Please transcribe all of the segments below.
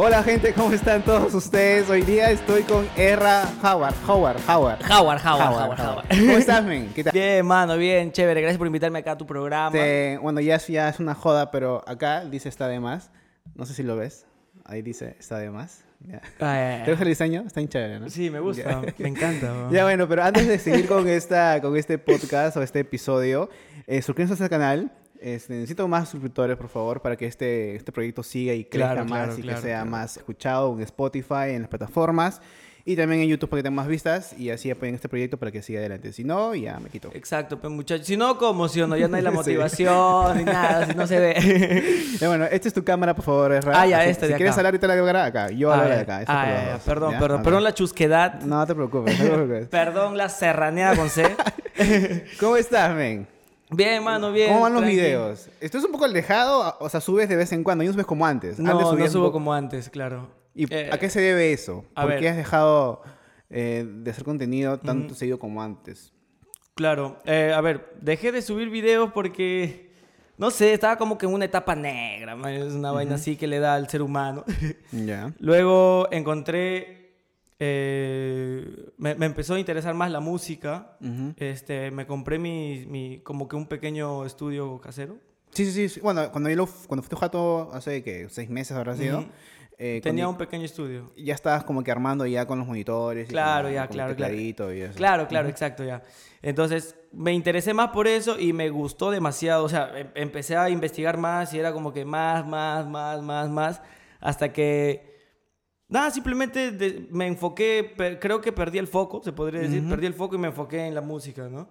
Hola gente, ¿cómo están todos ustedes? Hoy día estoy con Erra Howard, Howard, Howard. Howard, Howard, Howard, Howard. ¿Cómo estás, men? ¿Qué tal? Bien, mano, bien, chévere. Gracias por invitarme acá a tu programa. Este, bueno, ya es, ya es una joda, pero acá dice está de más. No sé si lo ves. Ahí dice está de más. Ya. Ah, ¿Te gusta el diseño? Está bien chévere, ¿no? Sí, me gusta, me encanta. bro. Ya bueno, pero antes de seguir con, esta, con este podcast o este episodio, eh, suscríbanse al canal. Este, necesito más suscriptores, por favor, para que este, este proyecto siga y crezca Claro, más claro, y claro, que sea más escuchado en Spotify, en las plataformas y también en YouTube para que tenga más vistas y así apoyen este proyecto para que siga adelante. Si no, ya me quito. Exacto, pues muchachos. Si no, ¿cómo? Si no, ya no hay la Sí. motivación ni nada, si no se ve. Ya, bueno, esta es tu cámara, por favor, Ezra. Ah, ya, esta Si de quieres acá. hablar ahorita la cámara acá. Yo Ah, hablo de ya. acá. Ah, ya, Perdón, ¿ya? perdón, perdón la chusquedad. No te preocupes, no te preocupes. Perdón la serraneada con C. ¿Cómo estás, men? Bien, mano, bien. ¿Cómo van los tranqui. videos? ¿Esto es un poco alejado? O sea, subes de vez en cuando, y no subes como antes. No, antes no subo como antes, claro. ¿Y Eh, a qué se debe eso? ¿Por ver. qué has dejado eh, de hacer contenido tanto seguido como antes? Claro. Eh, a ver, dejé de subir videos porque, no sé, estaba como que en una etapa negra. man, Es una vaina así que le da al ser humano. Ya. Luego encontré, eh, me, me empezó a interesar más la música. Este, me compré mi, mi, como que un pequeño estudio casero. Sí, sí, sí. Bueno, cuando, yo lo, cuando fui a jato hace que seis meses habrá sido. Eh, Tenía cuando un pequeño estudio. Ya estabas como que armando ya con los monitores. y Claro, con- ya, claro, claro. y eso. Claro, claro, exacto, ya. Entonces, me interesé más por eso y me gustó demasiado. O sea, em- empecé a investigar más y era como que más, más, más, más, más. Hasta que. Nada, simplemente de- me enfoqué. per- creo que perdí el foco, se podría decir. Perdí el foco y me enfoqué en la música, ¿no?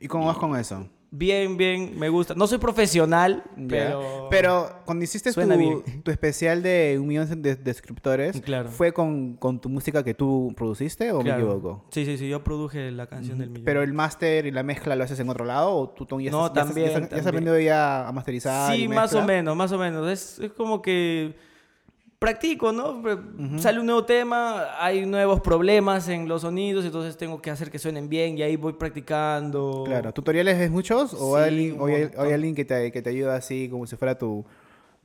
¿Y cómo vas con eso? Bien, bien, me gusta. No soy profesional, pero. Pero cuando hiciste tu, especial de un millón de, de suscriptores, Claro. ¿fue con, con tu música que tú produciste o Claro. me equivoco? Sí, sí, sí, yo produje la canción del millón. Pero el máster y la mezcla lo haces en otro lado o tú ya, No, estás- ya estás- también, ya has aprendido ya a masterizar? Sí, y más o menos, más o menos. Es, es como que practico, ¿no? Pre- Sale un nuevo tema, hay nuevos problemas en los sonidos, entonces tengo que hacer que suenen bien y ahí voy practicando. Claro, ¿tutoriales ves muchos? ¿O Sí, hay alguien, un o hay, montón. o hay alguien que, te, que te ayuda así como si fuera tu,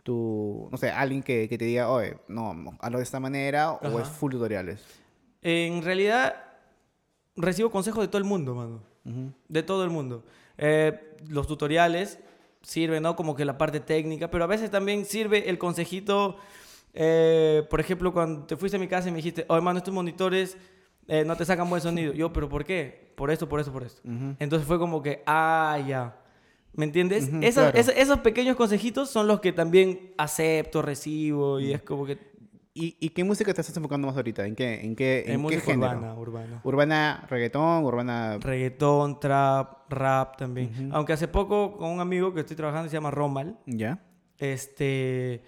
tu no sé, alguien que, que te diga, oye, no, hazlo de esta manera o es full tutoriales? En realidad, recibo consejos de todo el mundo, mano. De todo el mundo. Eh, los tutoriales sirven, ¿no? Como que la parte técnica, pero a veces también sirve el consejito. Eh, por ejemplo, cuando te fuiste a mi casa y me dijiste, oh, hermano, estos monitores eh, no te sacan buen sonido. Yo, ¿pero por qué? Por esto, por esto, por esto. Ujú. Entonces fue como que, ah, ya. ¿Me entiendes? Ujú, Esas- claro. esos pequeños consejitos son los que también acepto, recibo y es como que ¿Y, y qué música te estás enfocando más ahorita? ¿En qué, en qué, en, en qué música género? urbana, urbana. ¿Urbana reggaetón? ¿Urbana...? Reggaetón, trap, rap también. Aunque hace poco con un amigo que estoy trabajando se llama Romal, ¿Ya? este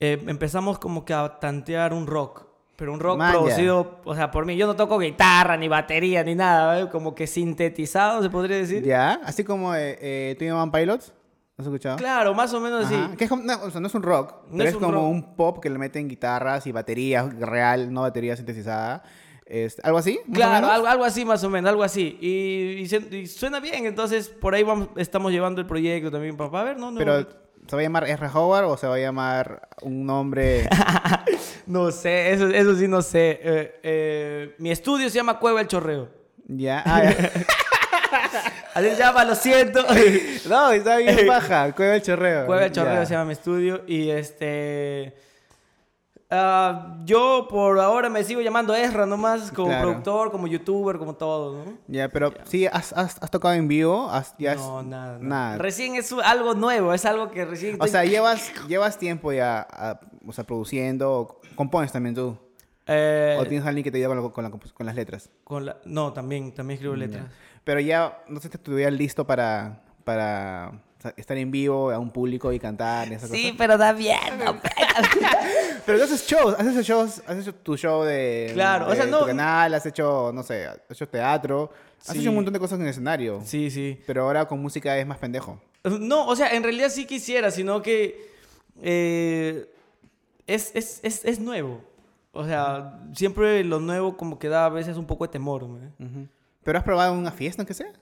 eh, empezamos como que a tantear un rock, pero un rock Man, producido, o sea, por mí. Yo no toco guitarra, ni batería, ni nada, ¿eh? como que sintetizado, se podría decir. ¿Ya? Así como eh, Twin One Pilots. ¿Has escuchado? Claro, más o menos así. Ajá. Que es como- no, o sea, no es un rock, No pero es un como rock. un pop que le meten guitarras y baterías real, no batería sintetizada. Es, ¿Algo así? Claro, algo, algo así más o menos, algo así. Y, y se- y suena bien, entonces por ahí vamos, estamos llevando el proyecto también para, para ver, ¿no? No- Pero, ¿se va a llamar R. Howard o se va a llamar un nombre? No sé, eso, eso sí no sé. Eh, eh, mi estudio se llama Cueva el Chorreo. ya. Ah, ya. Así se llama, lo siento. no, está bien baja. Cueva el chorreo. Cueva el Chorreo Ya. se llama mi estudio. Y este. Ah, yo por ahora me sigo llamando Ezra nomás, como Claro. productor, como youtuber, como todo, ¿no? Ya, pero sí, has, has, has tocado en vivo. Has, ya no, nada, nada. Recién es algo nuevo, es algo que recién. O estoy- sea, llevas, llevas tiempo ya ah, o sea, produciendo. ¿Compones también tú? Eh, ¿O tienes alguien que te ayuda con, la- con, la compos- con las letras? con la- No, también, también escribo letras. Pero ya, no sé si estuvieras listo para, para estar en vivo a un público y cantar Sí, pero da bien. no, Pero tú haces shows, has hecho shows, has hecho tu show de, Claro, o sea, no- tu canal, has hecho, no sé, has hecho teatro, has Sí. hecho un montón de cosas en el escenario. Sí, sí. Pero ahora con música es más pendejo. No, o sea, en realidad sí quisiera, sino que eh, es, es, es, es nuevo. O sea, siempre lo nuevo como que da a veces un poco de temor. Pero has probado una fiesta, aunque sea.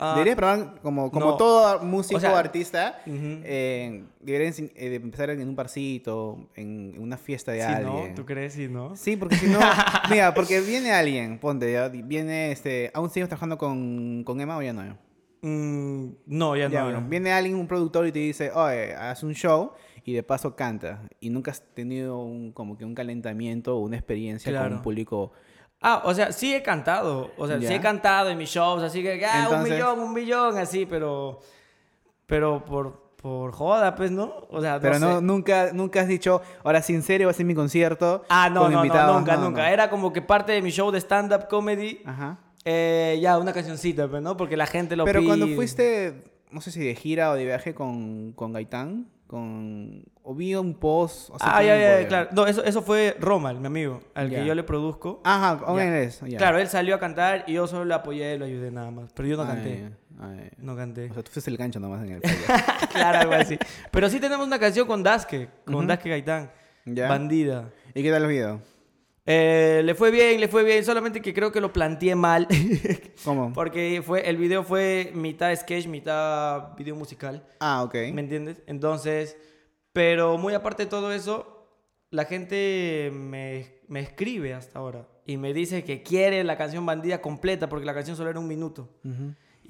Ah, debería probar, como, como todo músico o artista, eh, deberían eh, empezar en un parcito, en, una fiesta de alguien. No, ¿Tú crees? Sí, ¿no? Sí, porque si no... mira, porque viene alguien, ponte, ya, viene, este... ¿Aún sigues trabajando con, con Emma o ya no? Mm, no, ya, no. viene alguien, un productor, y te dice, oye, haz un show y de paso canta. Y nunca has tenido un, como que un calentamiento o una experiencia con un público Ah, o sea, sí he cantado. O sea, sí he cantado en mis shows, así que, ah, un millón, un millón, así, pero. Pero por, por joda, pues, ¿no? O sea, Pero no, nunca, nunca has dicho, ahora sin serio va a ser mi concierto. Ah, no, no, no, nunca, nunca. Era como que parte de mi show de stand-up comedy. Ajá. Eh, ya, una cancioncita, pues, ¿no? Porque la gente lo Pero cuando fuiste, no sé si de gira o de viaje con, con Gaitán, con o vi un post. ah, ya, ya, claro. No, eso, eso fue Romal, mi amigo, al que yo le produzco. Ajá, ¿cómo es? Claro, él salió a cantar y yo solo le apoyé y lo ayudé nada más. Pero yo no canté. no canté. O sea, tú fuiste el gancho nomás en el Claro, algo así. Pero sí tenemos una canción con Daske, con Daske Gaitán. Bandida. ¿Y qué tal el video? Eh, le fue bien, le fue bien, solamente que creo que lo planteé mal. ¿Cómo? Porque fue, el video fue mitad sketch, mitad video musical. Ah, ok. ¿Me entiendes? Entonces, pero muy aparte de todo eso, la gente me, me escribe hasta ahora y me dice que quiere la canción Bandida completa porque la canción solo era un minuto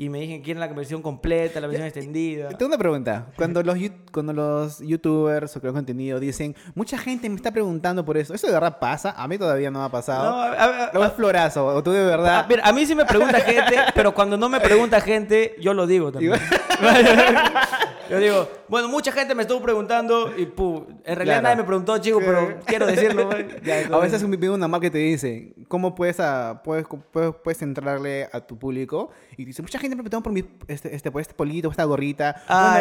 y me dije, quieren la versión completa, la versión extendida. Tengo una pregunta. Cuando los, cuando los youtubers o creadores contenido dicen, mucha gente me está preguntando por eso, ¿eso de verdad pasa? A mí todavía no me ha pasado. No, a, lo florazo, o tú de verdad. A, a mí sí me pregunta gente, pero cuando no me pregunta gente, yo lo digo también. Yo digo, bueno, mucha gente me estuvo preguntando y pu, en realidad nadie me preguntó, chico, pero quiero decirlo. a veces me una marca que te dice, ¿cómo puedes, a, puedes, puedes, puedes, entrarle a tu público? Y dice, mucha gente me preguntó por, mi, este, este, por este polito, esta gorrita. Ah,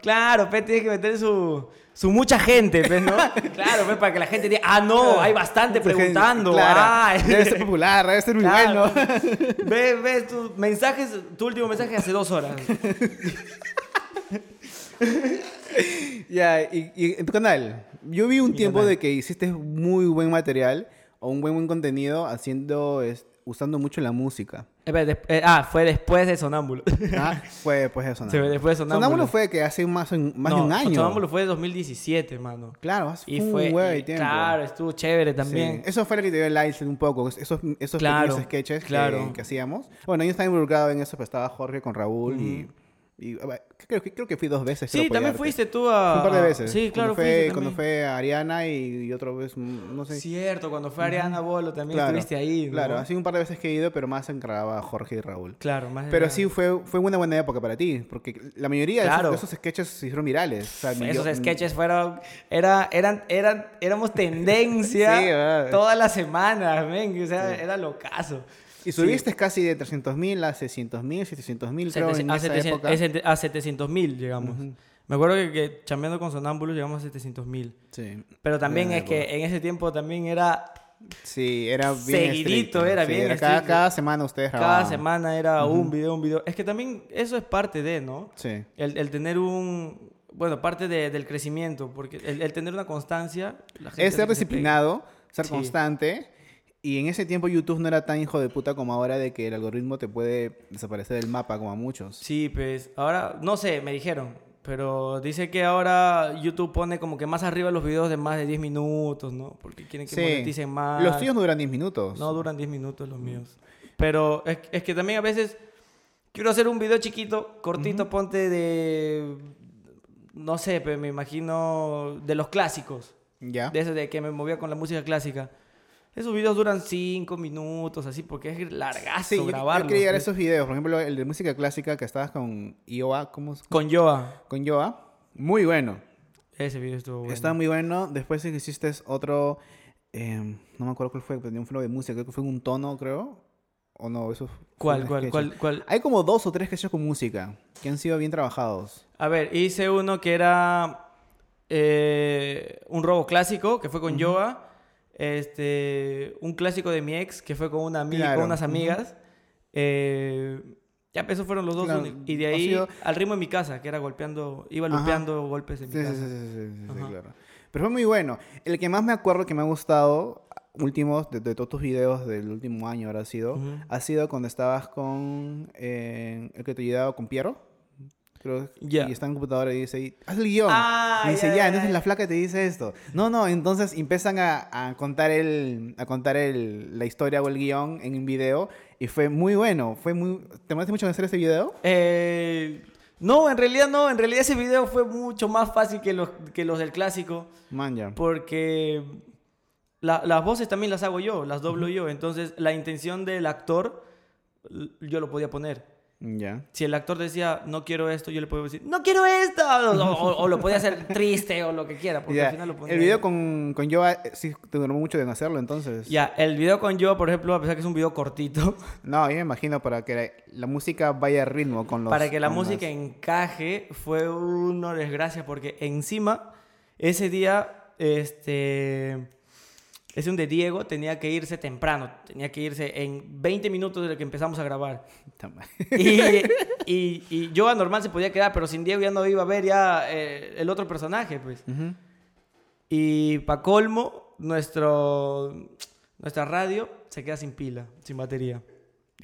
Claro, Pe, tienes que meter su, su mucha gente, ¿no? claro, pues, para que la gente diga, ah, no, hay bastante preguntando. Claro, debe ser popular, debe ser muy bueno. Ve, ve tus mensajes, tu último mensaje hace dos horas. ya, y, en tu canal, yo vi un tiempo de que hiciste muy buen material o un buen, buen contenido haciendo, usando mucho la música. Eh, ah, fue después de Sonámbulo. ah, fue después de Sonámbulo. Sí, después de Sonámbulo. Sonámbulo fue que hace más, más de un año. Sonámbulo fue de 2017, mano. Claro, hace y fue, un tiempo. Claro, estuvo chévere también. Eso fue lo que te dio el live un poco, esos, esos pequeños sketches que, hacíamos. Bueno, yo estaba involucrado en eso, pero estaba Jorge con Raúl y y, creo, creo que fui dos veces. Sí, también fuiste tú a... un par de veces. Sí, claro, cuando fue, Cuando fue Ariana y, otra vez, mm, no sé. Cierto, cuando fue Ariana Bolo también estuviste ahí. ¿no? Claro, así un par de veces que he ido, pero más encargaba Jorge y Raúl. Claro, más Pero sí fue, fue una buena época para ti, porque la mayoría de, esos, sketches se hicieron virales. esos sketches fueron... Era, eran, eran, éramos tendencia todas las semanas, ven, o sea, era locazo. Y subiste casi de 300 mil a 600 mil, 700 mil, creo, en a, esa 700, época. a 700 mil llegamos. Me acuerdo que, que chambeando con Sonámbulos llegamos a 700 mil. Sí. Pero también es que en ese tiempo también era... Sí, era bien Seguidito, era bien cada, cada, semana ustedes Cada semana era un video, un video. Es que también eso es parte de, ¿no? Sí. El, el tener un... Bueno, parte de, del crecimiento, porque el, el, tener una constancia... La gente es ser disciplinado, ser constante y en ese tiempo YouTube no era tan hijo de puta como ahora de que el algoritmo te puede desaparecer del mapa como a muchos. Sí, pues ahora, no sé, me dijeron, pero dice que ahora YouTube pone como que más arriba los videos de más de 10 minutos, ¿no? Porque quieren que moneticen más. Los tuyos no duran 10 minutos. No duran 10 minutos los míos. Pero es, es, que también a veces quiero hacer un video chiquito, cortito, ponte de... No sé, pero me imagino de los clásicos. Ya. De de que me movía con la música clásica. Esos videos duran cinco minutos, así, porque es largazo sí, grabarlo. Yo quería llegar esos videos. Por ejemplo, el de música clásica que estabas con Ioa. ¿cómo Con Yoa. Con Yoa. Muy bueno. Ese video estuvo bueno. Está muy bueno. Después hiciste otro... Em, no me acuerdo cuál fue, pero un flow de música. Creo que fue un tono, creo. ¿O no? Eso ¿Cuál, cuál, cuál, cuál? Hay como dos o tres que con música que han sido bien trabajados. A ver, hice uno que era eh, un robo clásico, que fue con Yoa este, un clásico de mi ex, que fue con, una amiga, con unas amigas. Eh, ya, esos fueron los dos. Y de ahí al ritmo de mi casa, que era golpeando, iba golpeando golpes en mi casa. Sí, sí, sí, claro. Pero fue muy bueno. El que más me acuerdo que me ha gustado últimos, de, de todos tus videos del último año habrá sido, Ujú. ha sido cuando estabas con eh, el que te ayudaba con Piero. Ya. Y está en el computador y dice, haz el guion. Ah, y dice, ya, ya, ya, entonces la flaca te dice esto. No, no, entonces empiezan a, a contar, el, a contar el, la historia o el guion en un video y fue muy bueno. Fue muy... ¿Te molesta mucho en hacer este video? Eh, no, en realidad no. En realidad ese video fue mucho más fácil que los, que los del clásico. Man, ya. Porque la- las voces también las hago yo, las doblo yo. Entonces la intención del actor yo lo podía poner. Ya. Si el actor decía, no quiero esto, yo le podía decir, no quiero esto. O, o- o lo podía hacer triste o lo que quiera. Porque al final lo ponía El video ahí. con, con Joa eh, sí te demoró mucho en hacerlo, entonces. Ya, el video con yo, por ejemplo, a pesar que es un video cortito, No, yo me imagino para que la, la música vaya a ritmo con los... para que la música encaje, fue una desgracia porque encima, ese día, este, ese un de Diego tenía que irse temprano, tenía que irse en 20 minutos de que empezamos a grabar. Y, y, y yo se podía quedar, pero sin Diego ya no iba a ver ya eh, el otro personaje, pues. Y para colmo, nuestro, nuestra radio se queda sin pila, sin batería.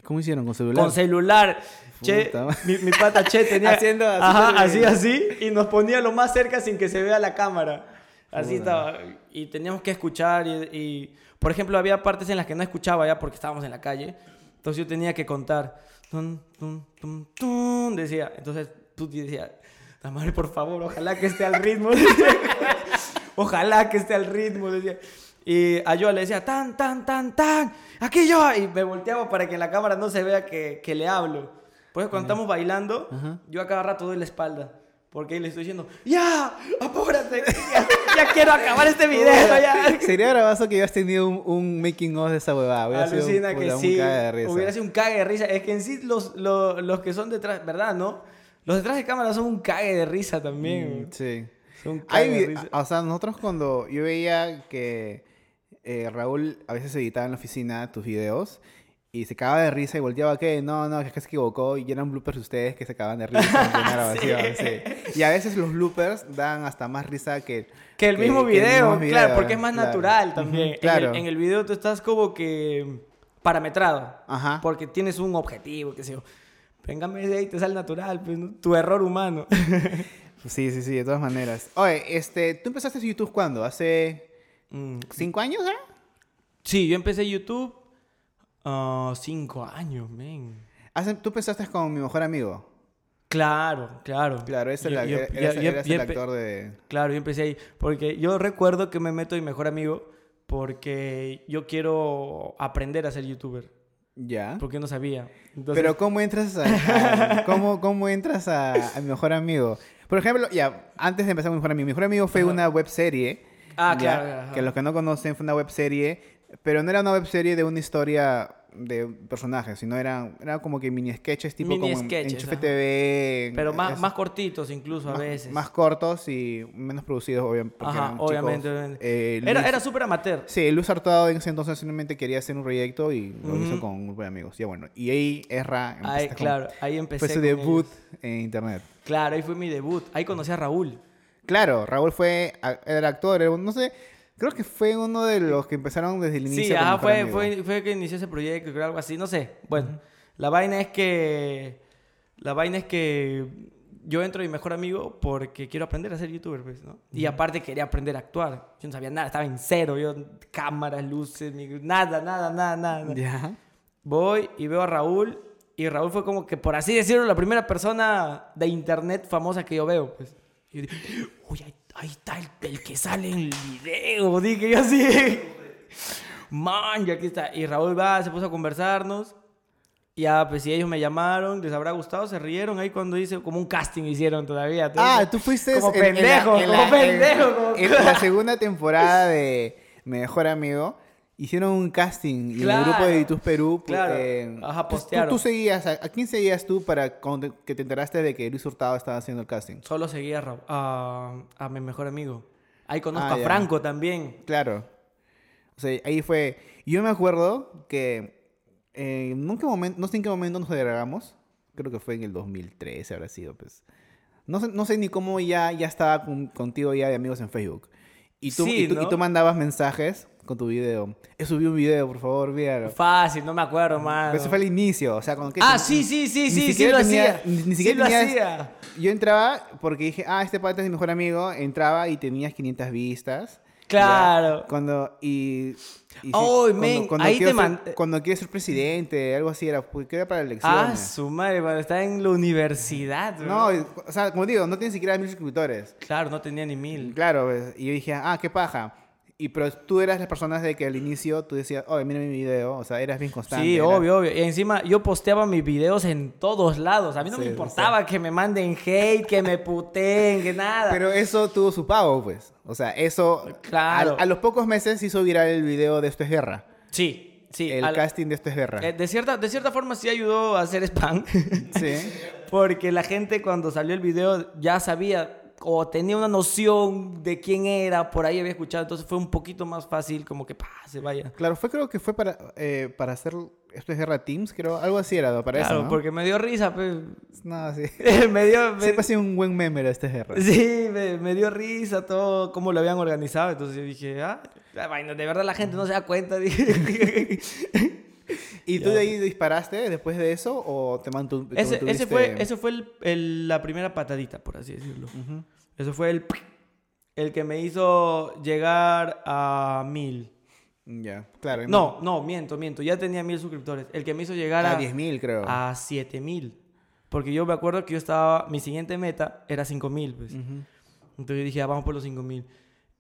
¿Cómo hicieron con celular? Con celular. Che, mi, mi pata Che tenía... Haciendo así, Ajá, así, así. Y nos ponía lo más cerca sin que se vea la cámara. Así estaba. Y teníamos que escuchar y, y, Por ejemplo, había partes en las que no escuchaba ya porque estábamos en la calle. Entonces yo tenía que contar. Tun, tun, tun, decía. Entonces tú decías... La madre, por favor, ojalá que esté al ritmo. ojalá que esté al ritmo, decía. Y a yo le decía, tan, tan, tan, tan, aquí yo. Y me volteaba para que en la cámara no se vea que, que le hablo. Pues cuando estamos bailando, Ajá. yo a cada rato doy la espalda. Porque ahí le estoy diciendo, ya, apúrate, ya, ya quiero acabar este video, ya. Sería bravazo que hubieras tenido un, un making of de esa huevada. Hubiera sido Alucina que un sí, cague de risa. hubiera sido un cague de risa. Es que en sí los, los, los que son detrás, ¿verdad, no? Los detrás de cámara son un cague de risa también. Mm, sí. Son un Hay cague de risa. o sea, nosotros cuando yo veía que eh, Raúl a veces editaba en la oficina tus videos y se cagaba de risa y volteaba que no, no, que es que se equivocó y eran bloopers de ustedes que se cagaban de risa en plena grabación, sí. Y a veces los bloopers dan hasta más risa que Que el mismo video, mismo claro, video, porque es más claro. natural también. En claro. el- En, el, video tú estás como que parametrado. Ajá. Porque tienes un objetivo, qué sé yo. Véngame de ahí, te sale natural, pues, ¿no? tu error humano. Sí, sí, sí, de todas maneras. Oye, este, ¿tú empezaste YouTube cuándo? ¿Hace Mm, cinco años ya? Sí, yo empecé YouTube ah, cinco años, men. ¿Tú empezaste con mi mejor amigo? Claro, claro. Claro, ese Yo- el actor de... Claro, yo empecé ahí. Porque yo recuerdo que me meto mi mejor amigo porque yo quiero aprender a ser youtuber. Ya. Porque no sabía. Entonces, Pero ¿cómo entras a, a- cómo, cómo entras a, a mi mejor amigo? Por ejemplo, ya, antes de empezar con mi mejor amigo, mi mejor amigo fue Ajá. una web serie. Ah, ya, claro, ajá. Que los que no conocen fue una web serie, pero no era una web serie de una historia de personajes, sino era, era como que mini sketches tipo Mini como en- en sketches, Enchufe ajá. TV. Pero más, es- más cortitos incluso a más- veces. Más cortos y menos producidos, obviamente. Ajá, eran obviamente. chicos, obviamente. eh, era Luis- era súper amateur. Sí, Luis Artado en ese entonces simplemente quería hacer un proyecto y lo hizo con un grupo de amigos. Ya bueno, y ahí Erra Ahí, con- claro, ahí empecé. fue su debut ellos. en internet. Claro, ahí fue mi debut. Ahí conocí a Raúl. Claro, Raúl fue era actor, era no sé, creo que fue uno de los que empezaron desde el inicio. Sí, ajá, fue, fue, fue que inició ese proyecto, creo, algo así, no sé. Bueno, la vaina es que. La vaina es que yo entro mi mejor amigo porque quiero aprender a ser youtuber, pues, ¿no? Y aparte quería aprender a actuar. Yo no sabía nada, estaba en cero. Yo, cámaras, luces, nada, nada, nada, nada. Ya. Voy y veo a Raúl. Y Raúl fue como que, por así decirlo, la primera persona de internet famosa que yo veo. Pues. Y yo dije, uy, ahí, ahí está el, el que sale en el video. Dije yo así. Man, ya aquí está. Y Raúl va, se puso a conversarnos. Y ya, pues si ellos me llamaron, les habrá gustado, se rieron ahí cuando hice, como un casting hicieron todavía. Ah, tú fuiste Como en- en la- pendejo, en la- como en- pendejo. como- En la segunda temporada de Mejor Amigo hicieron un casting y el grupo de YouTube Perú. pues, Claro. eh, Ajá, tú- tú- postearon. Tú, seguías, a, a quién seguías tú para cuando te- que te enteraste de que Luis Hurtado estaba haciendo el casting? Solo seguía a, a, mi mejor amigo. Ahí conozco Ah, a ya. Franco también. Claro. O sea, ahí fue. Yo me acuerdo que eh, nunca momento, no sé en qué momento nos agregamos. Creo que fue en el 2013, habrá sido, pues. No sé, no sé ni cómo ya, ya estaba con- contigo ya de amigos en Facebook. Y tú, Sí, y, tú, y ¿no? tú mandabas mensajes con tu video. He subido un video, por favor, véalo. Fácil, no me acuerdo, man. Pero eso fue el inicio, o sea, cuando... que- Ah, sí, sí, sí, ni sí, sí siquiera lo tenía- hacía. Ni, ni Sí siquiera lo tenías- hacía. Yo entraba porque dije, ah, este pata es mi mejor amigo. Entraba y tenías 500 vistas. Claro. Ya, Cuando, y... y sí, Ay, men, ahí quiero te ser- man- Cuando quieres ser presidente, algo así era, porque era para Ah, elecciones. su madre, cuando estaba en la universidad. no, bro. o sea, como digo, no tiene siquiera mil suscriptores. Claro, no tenía ni mil. Claro, pues, y yo dije, ah, qué paja. Y pero tú eras las personas de que al inicio tú decías, oye, mira mi video, o sea, eras bien constante. Sí, era- obvio, obvio. Y encima yo posteaba mis videos en todos lados. A mí no Sí, me importaba que me manden hate, que me puteen, que nada. Pero eso tuvo su pago, pues. O sea, eso... Claro. A, a los pocos meses hizo viral el video de Esto es Guerra. Sí, sí. el al- casting de Esto es Guerra. eh, de, cierta, de cierta forma sí ayudó a hacer spam. sí. Porque la gente cuando salió el video ya sabía o tenía una noción de quién era, por ahí había escuchado, entonces fue un poquito más fácil como que pa, se vaya. Claro, fue creo que fue para, eh, para hacer Esto es Guerra Teams, creo. Algo así era, ¿no? Para claro, eso, ¿no? porque me dio risa, pues. No, sí. me dio... me- Siempre ha sido un buen meme era Esto es Guerra. Sí, me, me dio risa todo cómo lo habían organizado. Entonces yo dije, ah, de verdad la gente no se da cuenta. Dije. ¿Y tú de ahí disparaste después de eso o te mantu te ese, ese mantuviste- fue, ese fue el- el- la primera patadita, por así decirlo. Ujú. Eso fue el, el que me hizo llegar a mil. Ya, claro. No, no, miento, miento. Ya tenía mil suscriptores. El que me hizo llegar A a, 10.000 creo. a siete mil. Porque yo me acuerdo que yo estaba, mi siguiente meta era cinco mil, pues. Entonces yo dije, ah, vamos por los 5000.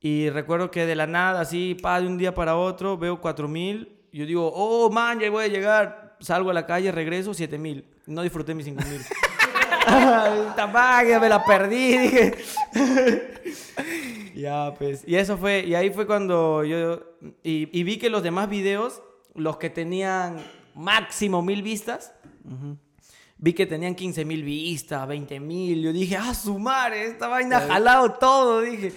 Y recuerdo que de la nada, así, pa, de un día para otro, veo 4000. Yo digo, oh, man, ya voy a llegar. Salgo a la calle, regreso, 7000. No disfruté mis 5000. Tapaga, me la perdí, dije. ya, pues. Y eso fue, y ahí fue cuando yo. Y, y vi que los demás videos, los que tenían máximo mil vistas, vi que tenían 15 mil vistas, 20 mil. Yo dije, ah, su madre, esta vaina ha jalado todo, dije.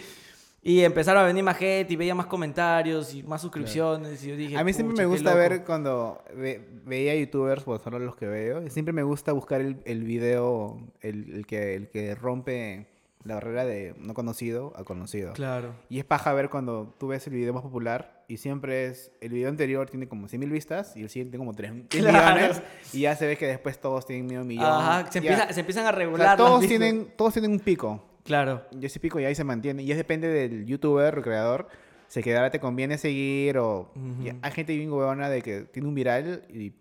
Y empezaron a venir más gente y veía más comentarios y más suscripciones. Y yo dije, A mí siempre "Pucha, me gusta loco". ver cuando ve- veía youtubers, pues son los que veo, siempre me gusta buscar el, el video, el, el que, el que rompe la barrera de no conocido a conocido. Claro. Y es paja ver cuando tú ves el video más popular y siempre es, el video anterior tiene como 100 mil vistas y el siguiente como 3 Claro. millones y ya se ve que después todos tienen medio millón. Ajá, se, Ya. empieza- se empiezan a O sea, regular. las todos, tienen, todos tienen un pico. Claro. Y ese pico y ahí se mantiene. Y es depende del youtuber o creador. Se quedará, te conviene seguir o... Ujú. y hay gente bien huevona de que tiene un viral y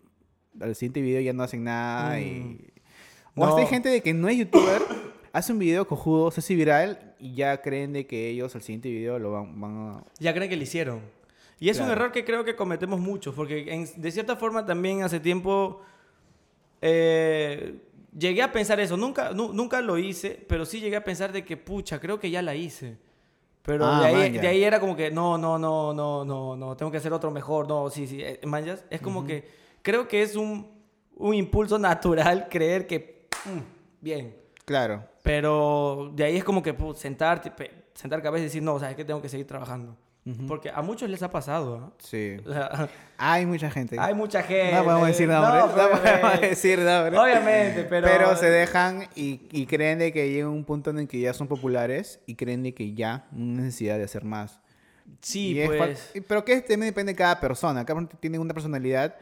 al siguiente video ya no hacen nada y... O hasta hay No. gente de que no es youtuber, hace un video cojudo, se hace viral y ya creen de que ellos al siguiente video lo van, van a... Ya creen que lo hicieron. Y es un Claro. error que creo que cometemos muchos, porque en- de cierta forma también hace tiempo eh, llegué a pensar eso. Nunca, nu- nunca lo hice, pero sí llegué a pensar de que, pucha, creo que ya la hice. Pero Ah, de, ahí, de era como que, no, no, no, no, no, no, tengo que hacer otro mejor. No, sí, sí, eh, manjas. Es como que creo que es un, un impulso natural creer que, mm, bien. Claro. Pero de ahí es como que pu, sentarte, sentar cabeza y decir, no, ¿sabes qué? Tengo que seguir trabajando. Porque a muchos les ha pasado, ¿ah? Sí. O sea, Hay mucha gente. hay mucha gente. no podemos decir nombres. No, pero podemos decir nombres. Obviamente, pero... Pero se dejan y, y creen de que llega un punto en el que ya son populares y creen de que ya no hay necesidad de hacer más. Sí, Y es pues... y- Pero que también depende de cada persona. Cada persona tiene una personalidad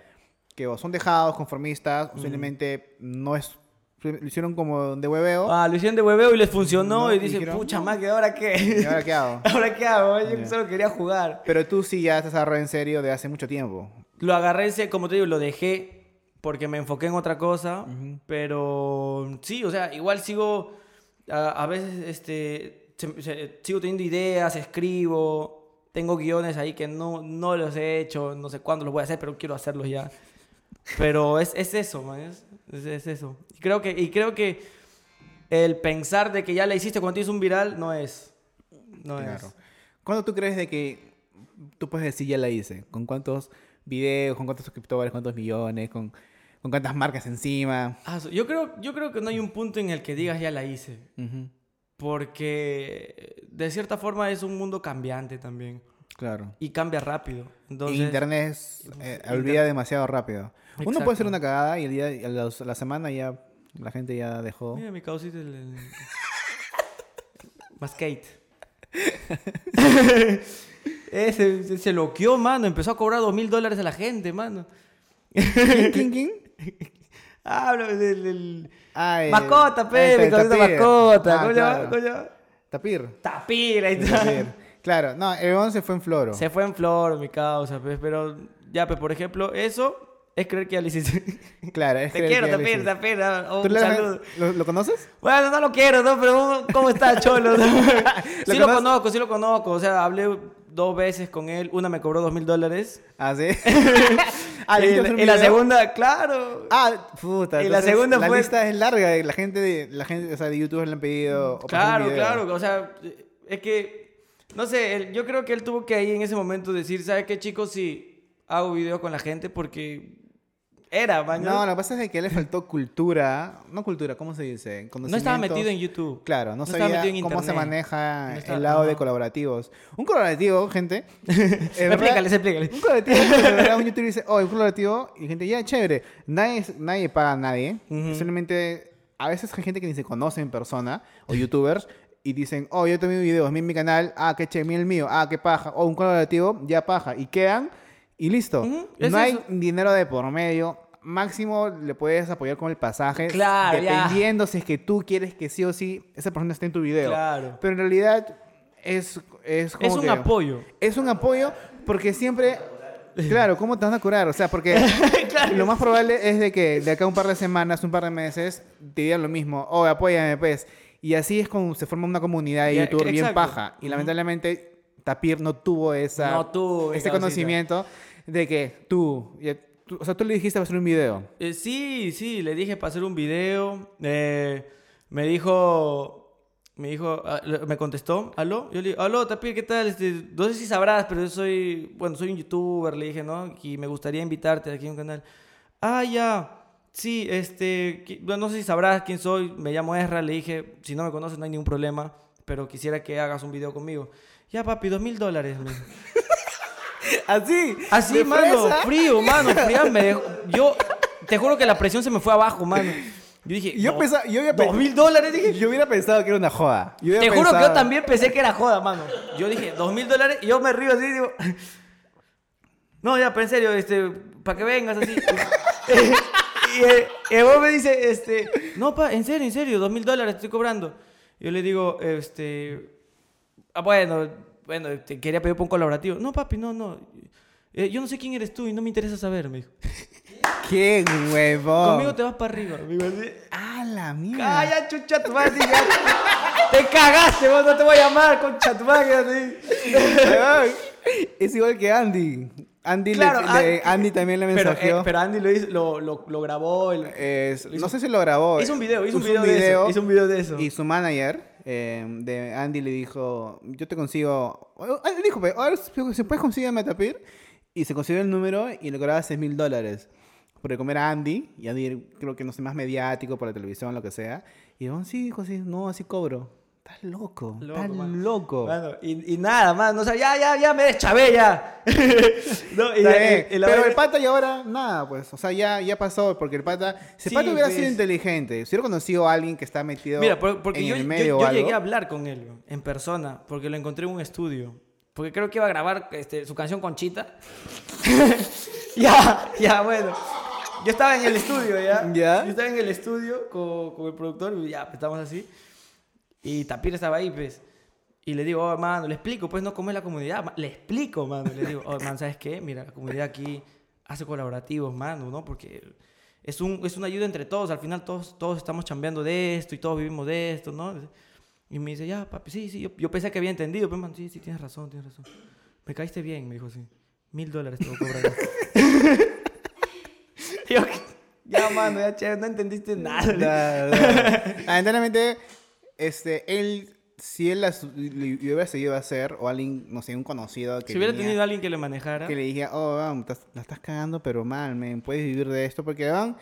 que o son dejados, conformistas, o simplemente no es... Lo hicieron como de hueveo. Ah, lo hicieron de hueveo y les funcionó No, y dicen, dijeron, pucha, más que ahora qué. ¿Y ahora qué hago? ¿Ahora qué hago? Yo Ya. solo quería jugar. Pero tú sí ya has agarrado en serio de hace mucho tiempo. Lo agarré, como te digo, lo dejé porque me enfoqué en otra cosa. Pero sí, o sea, igual sigo, a, a veces, este, se- se- sigo teniendo ideas, escribo, tengo guiones ahí que no, no los he hecho, no sé cuándo los voy a hacer, pero quiero hacerlos ya. Pero es, es eso, man, es, es- es eso. Y creo, que, y creo que el pensar de que ya la hiciste cuando tienes un viral no es. No Claro. es. ¿Cuándo tú crees de que tú puedes decir ya la hice? ¿Con cuántos videos, con cuántos suscriptores, cuántos millones, con, con cuántas marcas encima? Ah, yo, creo, yo creo que no hay un punto en el que digas ya la hice. Ujú, Porque de cierta forma es un mundo cambiante también. Claro. Y cambia rápido. Entonces, Internet es, eh, Inter- olvida demasiado rápido. Uno puede hacer una cagada y el día, y a los- la semana ya la gente ya dejó. Mira mi causita el... el... Mascate. Ese se, se loqueó, mano. Empezó a cobrar dos mil dólares a la gente, mano. ¿Quién, quién, quién? Hablo del... del- Ah, el- Mascota, ah, pe, mi cosita Tapir. mascota. Ah, ¿Cómo claro. Tapir. Tapir, ahí está. Tapir. Claro, no, el huevón se fue en floro. Se fue en flor, mi causa, pues, pero ya, pues, por ejemplo, eso es creer que ya le hiciste. Claro, es Te que- quiero, que Tapir, le- Tapir. ah, oh, ¿Tú un le- saludo. ¿Lo, lo conoces? Bueno, no lo quiero, ¿no? Pero ¿cómo está, Cholo? sí lo conoces? conozco, sí lo conozco. O sea, hablé dos veces con él. Una me cobró dos mil dólares. Ah, sí. Ah, ¿le y, hiciste la- un y la video? segunda, claro. Ah, puta. Y la entonces segunda la fue- lista es larga. La gente, de, la gente, o sea, de YouTube le han pedido. o pasar un Claro, video. claro. O sea, es que, no sé, él- yo creo que él tuvo que ahí en ese momento decir, ¿sabe qué, chicos? Sí, hago video con la gente porque era, man. No, lo que pasa es que le faltó cultura. No cultura, ¿cómo se dice? No estaba metido en YouTube. Claro, no, No estaba sabía metido en cómo se maneja No estaba- el lado de colaborativos. Un colaborativo, gente. Explícales, explícales. Un colaborativo, un youtuber dice, oh, un colaborativo, y gente, ya, chévere. Nadie, nadie paga a nadie. Ujú. Solamente, a veces hay gente que ni se conoce en persona, o youtubers, y dicen, oh, yo también videos, mira mi canal, ah, qué mira el mío, ah, qué paja, oh, un colaborativo, ya paja, y quedan, y listo. Ujú, es No hay eso. dinero de por medio. Máximo le puedes apoyar con el pasaje. Claro, ya. Dependiendo si es que tú quieres que sí o sí esa persona esté en tu video. Claro. Pero en realidad es, es como Es un que- apoyo. Es un apoyo porque siempre... Claro, ¿cómo te van a curar? O sea, porque lo más probable es de que de acá a un par de semanas, un par de meses, te digan lo mismo. Oh, apóyame, pues. Y así es como se forma una comunidad de YouTube bien paja. Y lamentablemente Tapir no tuvo esa, No tuvo ese conocimiento de que tú, tú- o sea, tú le dijiste va a hacer un video. Eh, sí, sí, le dije para hacer un video. eh, me dijo, me dijo, ah, me contestó, aló. Yo le dije, aló, Tapir, ¿qué tal? Este, no sé si sabrás, pero yo soy, bueno, soy un youtuber, le dije, ¿no? Y me gustaría invitarte aquí a un canal. Ah, ya. Sí, este, no sé si sabrás quién soy, me llamo Ezra, le dije, si no me conoces no hay ningún problema, pero quisiera que hagas un video conmigo. Ya, papi, dos mil dólares. Así. Así, mano, fresa. frío, mano, frío. Me dejó- Yo te juro que la presión se me fue abajo, mano. Yo dije, Yo, "No, pensaba, yo, había dos mil dólares, dije. yo hubiera pensado que era una joda. Yo Te juro que yo pensado- también pensé que era joda, mano. Yo dije, dos mil dólares, y yo me río así, digo. No, ya, pero en serio, este, para que vengas así. y eh, eh, vos me dice, este, no, pa, en serio, en serio, dos mil dólares estoy cobrando. Yo le digo, este, ah, bueno, bueno, te quería pedir por un colaborativo. No, papi, no, no. Eh, yo no sé quién eres tú y no me interesa saber, me dijo. ¡Qué huevón! Conmigo te vas para arriba, amigo. ¡Ah, la mierda! Calla, chucha, tu madre. Te cagaste, vos no te voy a llamar, concha tu madre. es igual que Andy. Andy, Claro, le- Andy- Andy también le Pero, mensajeó. eh, pero Andy lo, hizo, lo, lo, lo grabó. el- Es- hizo- no sé si lo grabó. hizo un video, hizo un Puso video, de eso. Hizo un video de eso. Y su manager eh, de Andy le dijo, yo te consigo... Él dijo, "Pe, ahora se se puede conseguir Metapir. Y se consiguió el número y le cobraba 6 mil dólares. Porque como era Andy, y Andy creo que no sé, más mediático por la televisión, lo que sea. Y yo, sí, dijo, sí, no, así cobro. Estás loco, Loco, estás mano. loco. Mano, y, y nada, más, no, o sea, ya, ya, ya me deschavé ya. no, y, y- y la pero el pata y ahora nada, pues. O sea, ya, ya pasó, porque el pata. Si el Sí, pata hubiera sido pues. inteligente, si hubiera conocido a alguien que está metido Mira, por- porque en yo, el yo- medio yo o algo. llegué a hablar con él en persona, porque lo encontré en un estudio. Porque creo que iba a grabar este, su canción Conchita. ya, ya, bueno. Yo estaba en el estudio, ¿ya? ¿Ya? Yo estaba en el estudio con, con el productor y ya, estamos así. Y Tapir estaba ahí, pues. Y le digo, oh, hermano, le explico, pues, no, cómo es la comunidad. Le explico, mano. Le digo, oh, hermano, ¿sabes qué? Mira, la comunidad aquí hace colaborativos, mano, ¿no? Porque es, un, es una ayuda entre todos. Al final todos, todos estamos chambeando de esto y todos vivimos de esto, ¿no? Y me dice, ya, papi, sí, sí. Yo, yo pensé que había entendido, pero, man, sí, sí, tienes razón, tienes razón. Me caíste bien, me dijo así. Mil dólares te voy a cobrar. Yo, ya, mano, ya, che, no entendiste nada. Lamentablemente, este, él, si él las, hubiera seguido a hacer, o alguien, no sé, un conocido que, Si hubiera tenía- tenido alguien que le manejara, que le dije, oh, vamos, estás- la estás cagando, pero mal, men, puedes vivir de esto, porque van.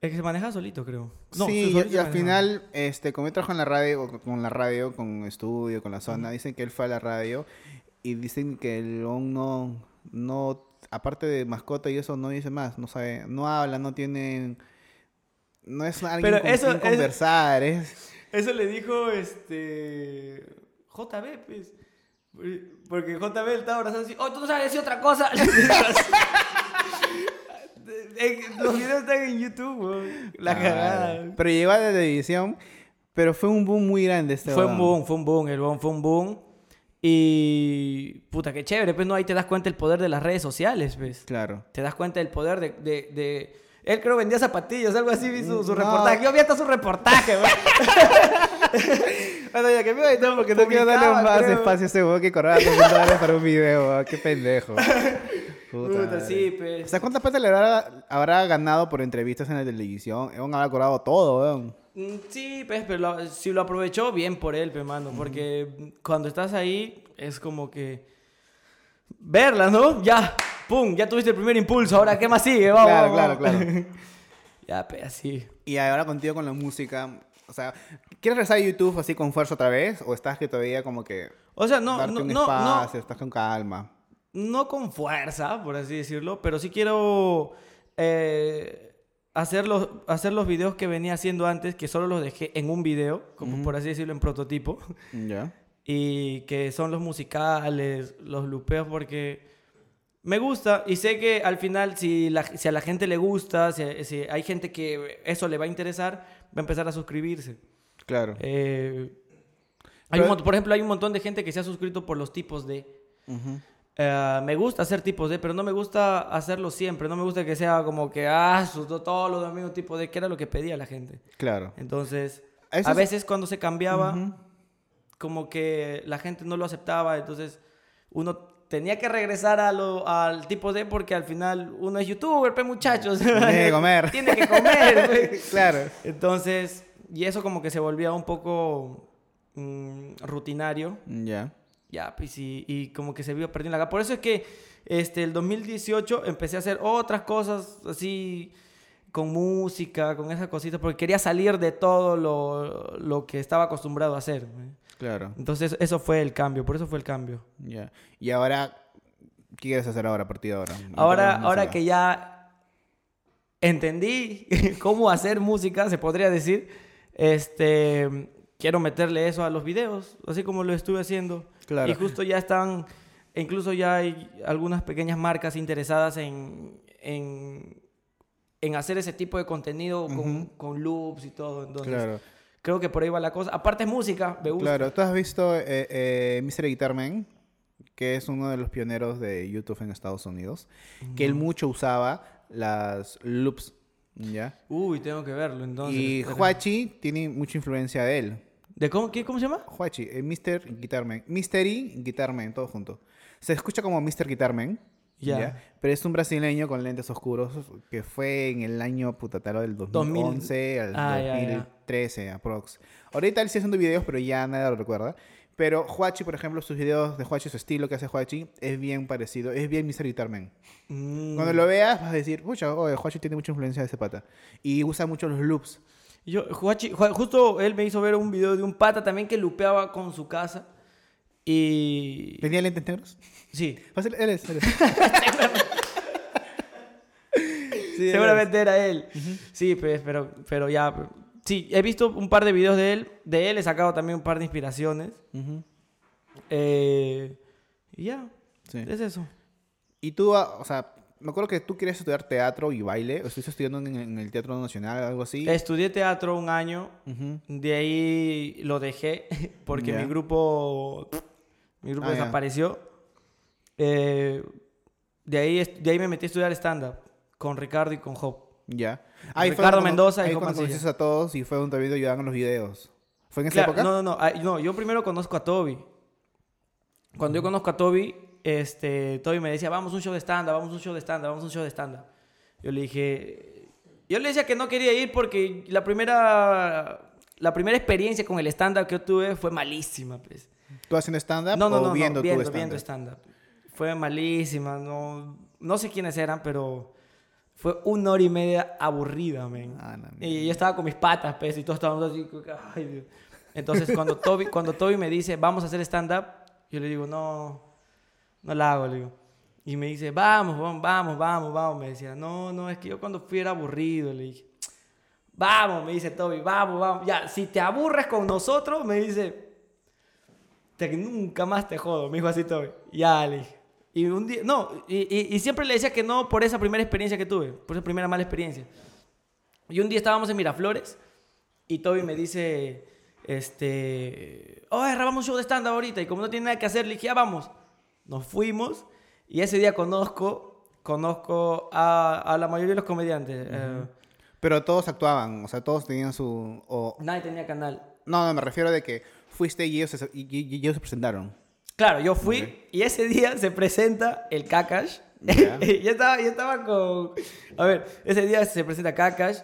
es que se maneja solito, creo. sí, y, al final, este, como yo trabajo en la radio, o con la radio, con estudio, con la zona, dicen que él fue a la radio y dicen que el on no, no, aparte de mascota y eso, no dice más, no sabe, no habla, no tiene, no es alguien Pero con eso quien es- conversar, es... Eso le dijo este. JB, pues. Porque JB estaba abrazando así, oh, tú no sabes decir otra cosa. En- Los videos están en YouTube, weón. La Ah, cagada. Pero llegó a la televisión, pero fue un boom muy grande este Fue un boom, fue un boom, el boom fue un boom. Y puta, qué chévere, pues no, ahí te das cuenta el poder de las redes sociales, pues. Claro. Te das cuenta del poder de... de, de- Él creo vendía zapatillas, algo así, vi su, su No. reportaje. Yo vi hasta su reportaje, weón. Bueno, ya que me voy porque no quiero darle más creo. espacio a ese weón que cobraba 2 mil dólares para un video, weón. Qué pendejo. Puta sí, O pues. sea, ¿cuántas plata le habrá, habrá ganado por entrevistas en la televisión? Evan habrá cobrado todo, weón. Mm, Sí, pues, pero lo- si lo aprovechó, bien por él, pues, mano. Porque cuando estás ahí, es como que... Verla, ¿no? Ya, pum, ya tuviste el primer impulso. Ahora, ¿qué más sigue? Vamos, Claro, vamos, claro, claro. ya, pues, así. Y ahora contigo con la música, o sea, ¿quieres regresar a YouTube así con fuerza otra vez? ¿O estás que todavía como que O sea, no, darte no, un no, no, espacio, estás con calma? no con fuerza, por así decirlo, pero sí quiero eh, hacer, los, hacer los videos que venía haciendo antes, que solo los dejé en un video, como por así decirlo, en prototipo. Ya. y que son los musicales, los lupeos, porque me gusta y sé que al final si, la- si a la gente le gusta, si, si hay gente que eso le va a interesar, va a empezar a suscribirse. Claro. Eh, hay Pero- un por ejemplo, hay un montón de gente que se ha suscrito por los tipos de... Eh, me gusta hacer tipos de, pero no me gusta hacerlo siempre. No me gusta que sea como que, ah, sus- todos los domingos tipo de, que era lo que pedía la gente. Claro. Entonces, Eso a es- veces cuando se cambiaba, como que la gente no lo aceptaba, entonces uno tenía que regresar a lo, al tipo de porque al final uno es youtuber, pues muchachos. Tiene que comer. Tiene que comer, pues. Claro. Entonces, y eso como que se volvía un poco mm, rutinario, Ya. ya, pues y, y como que se vio perdiendo la gana. Por eso es que este, el 2018 empecé a hacer otras cosas así con música, con esas cositas, porque quería salir de todo lo, lo que estaba acostumbrado a hacer. Claro. Entonces, eso fue el cambio, por eso fue el cambio. Ya. Y ahora, ¿qué quieres hacer ahora a partir de ahora? Ahora, ahora que ya entendí cómo hacer música, se podría decir, este, quiero meterle eso a los videos, así como lo estuve haciendo. Claro. Y justo ya están, incluso ya hay algunas pequeñas marcas interesadas en, en, en hacer ese tipo de contenido con, Ujú. con loops y todo. Entonces, Claro. creo que por ahí va la cosa. Aparte es música, me gusta. Claro. ¿Tú has visto eh, eh, Mr. Guitar Man? Que es uno de los pioneros de YouTube en Estados Unidos. Que él mucho usaba las loops. ¿Ya? Uy, tengo que verlo entonces. y. Huachi tiene mucha influencia de él. ¿De cómo, qué, ¿Cómo se llama? Huachi, eh, Mr. Guitarman. Mystery Guitarman, todo junto. Se escucha como Mr. Guitarman. Ya. ¿ya? Pero es un brasileño con lentes oscuros que fue en el año putataro del 2011 al Ah, ya, ya. 2013, aprox. Ahorita él sigue haciendo videos, pero ya nadie lo recuerda. Pero Huachi, por ejemplo, sus videos de Huachi, su estilo que hace Huachi, es bien parecido. Es bien Mr. Guitarman. Mm. Cuando lo veas, vas a decir, pucha, oye, Huachi tiene mucha influencia de ese pata. Y usa mucho los loops. Yo, Ju- justo él me hizo ver un video de un pata también que lupeaba con su casa. Y. ¿Tenía lentes negros? Sí, Fácil, él es, él es. Sí, él seguramente era él. Sí, pues, pero, pero ya. Sí, he visto un par de videos de él. De él he sacado también un par de inspiraciones. Eh, y ya, Sí. es eso. Y tú, ah, o sea, me acuerdo que tú querías estudiar teatro y baile. ¿O estuviste estudiando en, en el Teatro Nacional algo así? Estudié teatro un año. De ahí lo dejé porque mi grupo, mi grupo Ah, desapareció. Eh, de, ahí, de ahí me metí a estudiar stand-up con Ricardo y con Job. Ya. Ricardo cuando- Mendoza y ahí cuando conociste a todos y fue donde te ayudaban en los videos. ¿Fue en esa Claro, época? no, no, no, no, yo primero conozco a Toby. Cuando yo conozco a Toby, este, Toby me decía, vamos un show de stand-up, vamos un show de stand-up, vamos un show de stand-up. Yo le dije, yo le decía que no quería ir porque la primera, la primera experiencia con el stand-up que yo tuve fue malísima, pues. ¿Tú haciendo stand-up No, no, o no, no, viendo, viendo, tu viendo stand-up? stand-up. Fue malísima, no, no sé quiénes eran, pero fue una hora y media aburrida, men. Ah, no, y yo estaba con mis patas, pues, y todos estábamos así, ay, Dios. Entonces, cuando Toby, cuando Toby me dice, vamos a hacer stand-up, yo le digo, no, no la hago, le digo. Y me dice, vamos, vamos, vamos, vamos, vamos. Me decía, no, no, es que yo cuando fui era aburrido, le dije. Vamos, me dice Toby, vamos, vamos. Ya, si te aburres con nosotros, me dice, te- nunca más te jodo, me dijo así todo. Ya, le dije. Y un día, no, y, y- y siempre le decía que no por esa primera experiencia que tuve, por esa primera mala experiencia. Y un día estábamos en Miraflores y Toby me dice, este, oye, grabamos un show de stand-up ahorita y como no tiene nada que hacer, le dije, ya vamos. Nos fuimos y ese día conozco, conozco a, a la mayoría de los comediantes. eh, Pero todos actuaban, o sea, todos tenían su... o- nadie tenía canal. No, no, me refiero de que fuiste y ellos se, y- y- ellos se presentaron. Claro, yo fui y ese día se presenta el Kakash. Ya. yo, estaba, yo estaba con... A ver, ese día se presenta Kakash,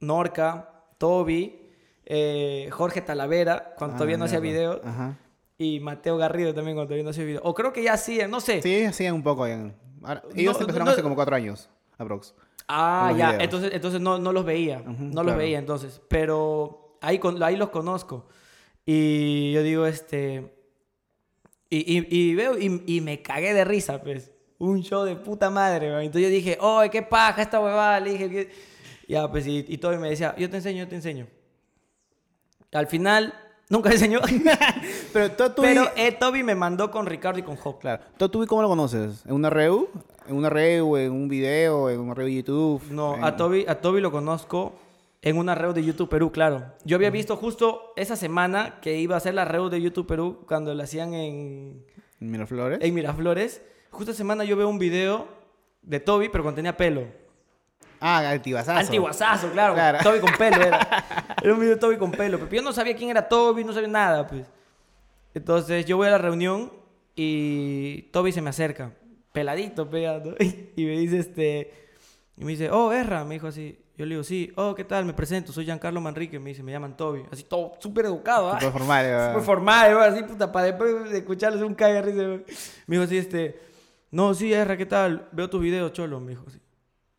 Norca, Toby, eh, Jorge Talavera, cuando Ah, todavía no hacía videos, Ajá. y Mateo Garrido también cuando todavía no hacía videos. O creo que ya hacía, no sé. Sí, hacían un poco. ellos No, empezaron no- hace como cuatro años, aprox. Ah, ya, videos. entonces, entonces no, no los veía, Ujú, no los claro. veía entonces, pero ahí, con, ahí los conozco. Y yo digo, este, y, y, y veo y, y me cagué de risa, pues, un show de puta madre, man. entonces yo dije, oh, qué paja esta huevada, le dije, que... ya, pues, y, y todo me decía, yo te enseño, yo te enseño. Al final, nunca enseñó, Pero tú pero eh, Toby me mandó con Ricardo y con Hop. Claro. ¿Tú, tú cómo lo conoces? ¿En una reu? ¿En una reu? ¿En un video? ¿En una reu de YouTube? No, En- a Toby, a Toby lo conozco en una reu de YouTube Perú, claro. Yo había visto justo esa semana que iba a hacer la reu de YouTube Perú cuando la hacían en, ¿En Miraflores? en Miraflores. Justo esa semana yo veo un video de Toby, pero cuando tenía pelo. Ah, antiguazazo. Antiguazazo, claro. Claro. Toby con pelo era. Era un video de Toby con pelo. Pero yo no sabía quién era Toby, no sabía nada, pues. Entonces yo voy a la reunión y Toby se me acerca, peladito, pegado. Y me dice, este. Y me dice, oh, Erra, me dijo así. Yo le digo, sí, oh, ¿qué tal? Me presento, soy Giancarlo Manrique. Me dice, me llaman Toby. Así todo súper educado, ¿ah? Súper formal. ¿verdad? Súper formal, güey, así, puta, para después de escucharlo, es un risa, güey. Me dijo así, este, no, sí, Erra, ¿qué tal? Veo tus videos, cholo, me dijo así.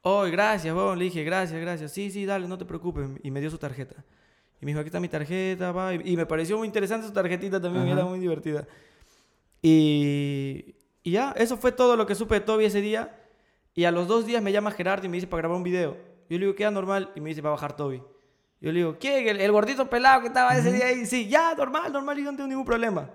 Oh, gracias, weón. Le dije, gracias, gracias. Sí, sí, dale, no te preocupes. Y me dio su tarjeta. Y me dijo, aquí está mi tarjeta, va. Y y me pareció muy interesante su tarjetita también, Ajá. era muy divertida. Y, y ya, eso fue todo lo que supe de Toby ese día. Y a los dos días me llama Gerardo y me dice para grabar un video. Yo le digo, queda normal. Y me dice, para bajar Toby. Yo le digo, ¿quién? El, el gordito pelado que estaba ese día ahí. Sí, ya, normal, normal, yo no tengo ningún problema.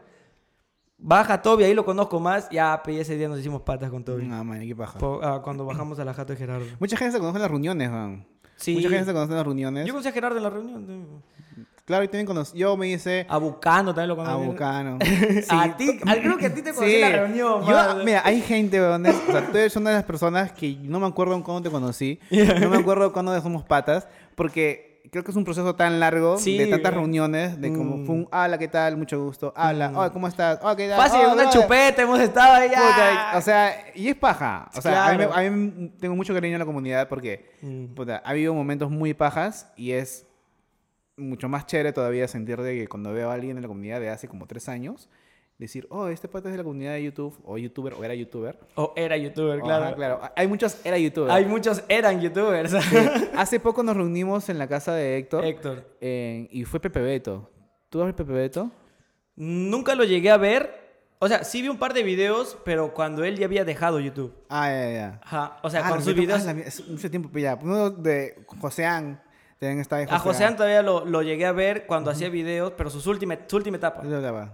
Baja Toby, ahí lo conozco más. Ya, y ese día nos hicimos patas con Toby. No, man, qué paja. Po- ah, cuando bajamos a la jato de Gerardo. Mucha gente se conoce en las reuniones, man. Sí. Mucha gente se conoce en las reuniones. Yo conocí a Gerardo en la reunión. Claro, y también conocí. Yo me hice A Bucano también lo conocí. a Bucano. A ti, creo que a ti te conocí en la reunión, Yo, mira, hay gente, weón, o sea, tú eres una de las personas que no me acuerdo cuándo te conocí. No me acuerdo cuándo somos patas. Porque creo que es un proceso tan largo Sí, de tantas weón. reuniones. De como, Mm. fue un, hola, ¿qué tal? Mucho gusto. Hola, Mm. hola, ¿cómo estás? Oh, ¿qué tal? Fácil, Oh, una chupeta, hemos estado ya. Puta, o sea, y es paja. O sea, a, mí, Claro. a mí tengo mucho cariño a la comunidad porque Mm. puta, ha habido momentos muy pajas y es mucho más chévere todavía sentir de que cuando veo a alguien en la comunidad de hace como tres años, decir, oh, este pata es de la comunidad de YouTube, o youtuber, o era youtuber. O era youtuber, claro. ajá, claro. Hay muchos, era youtuber. Hay muchos eran youtubers. Hace poco nos reunimos en la casa de Héctor Héctor. eh, y fue Pepe Beto. ¿Tú ves Pepe Beto? Nunca lo llegué a ver. O sea, sí vi un par de videos, pero cuando él ya había dejado YouTube. Ah, ya, ya. Ajá. O sea, Ah, con sus videos. ah, la mucho tiempo ya. Uno de Joseán. También está ahí A José todavía lo, lo llegué a ver cuando hacía videos, pero sus última, su última etapa.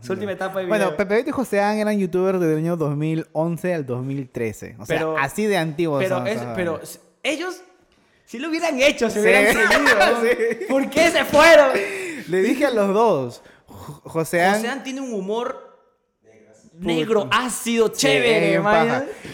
Su última etapa de Bueno, video. Pepe Beto y Joseán eran youtubers desde el año 2011 al 2013. O sea, Pero- así de antiguos Pero, son es- esos pero ellos, si lo hubieran hecho, se Sí. hubieran seguido. ¿no? Sí. ¿Por qué se fueron? Le dije a los dos. Jo- Joseán... Josean tiene un humor negro, ácido, chévere.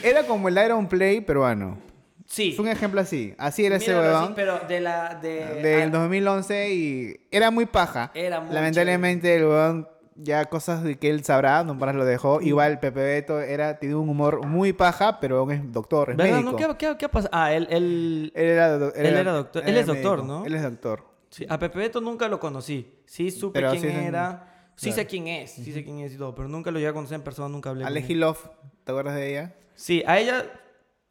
Era como el Iron Play peruano. Sí. Es un ejemplo así. Así era ese huevón. pero de la... De, Del ah, 2011 y era muy paja. Era muy Lamentablemente el huevón ya cosas de que él sabrá, no para lo dejó. Igual Pepe Beto era, tiene un humor muy paja, pero es doctor, es ¿Verdad? médico. ¿No? ¿Qué, qué, qué ha pasado? Ah, él... él... Él era, do- Él era doctor. Él es doctor, médico. ¿no? Él es doctor. Sí, a Pepe Beto nunca lo conocí. Sí supe Pero quién sí en- era. Sí claro. sé quién es. Sí sé quién es y todo. Pero nunca lo llegué a conocer en persona, nunca hablé con Aleji él. Love, ¿te acuerdas de ella? Sí, a ella...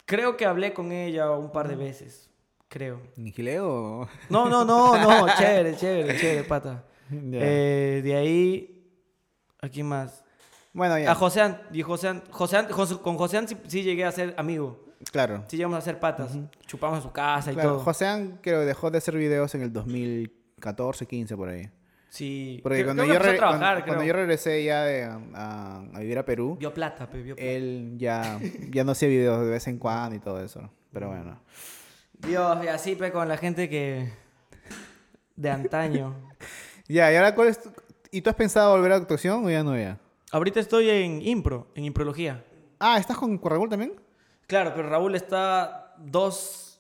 Creo que hablé con ella un par de veces. Creo. ¿Nigileo? No, no, no, no. chévere, chévere, chévere, pata. Eh, de ahí... ¿A quién más? Bueno, ya. A Josean. Y Josean, Josean, Jos- con Josean sí, sí llegué a ser amigo. Claro. Sí llegamos a hacer patas. Chupamos en su casa y claro. todo. Joseán creo que dejó de hacer videos en el 2014, 15 por ahí. Sí. Porque cuando, yo re- trabajar, cuando, yo regresé ya de, a, a vivir a Perú, Vio plata, pe, vio plata. él ya, ya no hacía videos de vez en cuando y todo eso. Pero bueno. Dios, y así, pe, con la gente que... De antaño. Ya, ¿y ahora cuál es tu- ¿Y tú has pensado volver a actuación o ya no ya? Ahorita estoy en impro, en imprología. Ah, ¿estás con, con Raúl también? Claro, pero Raúl está dos,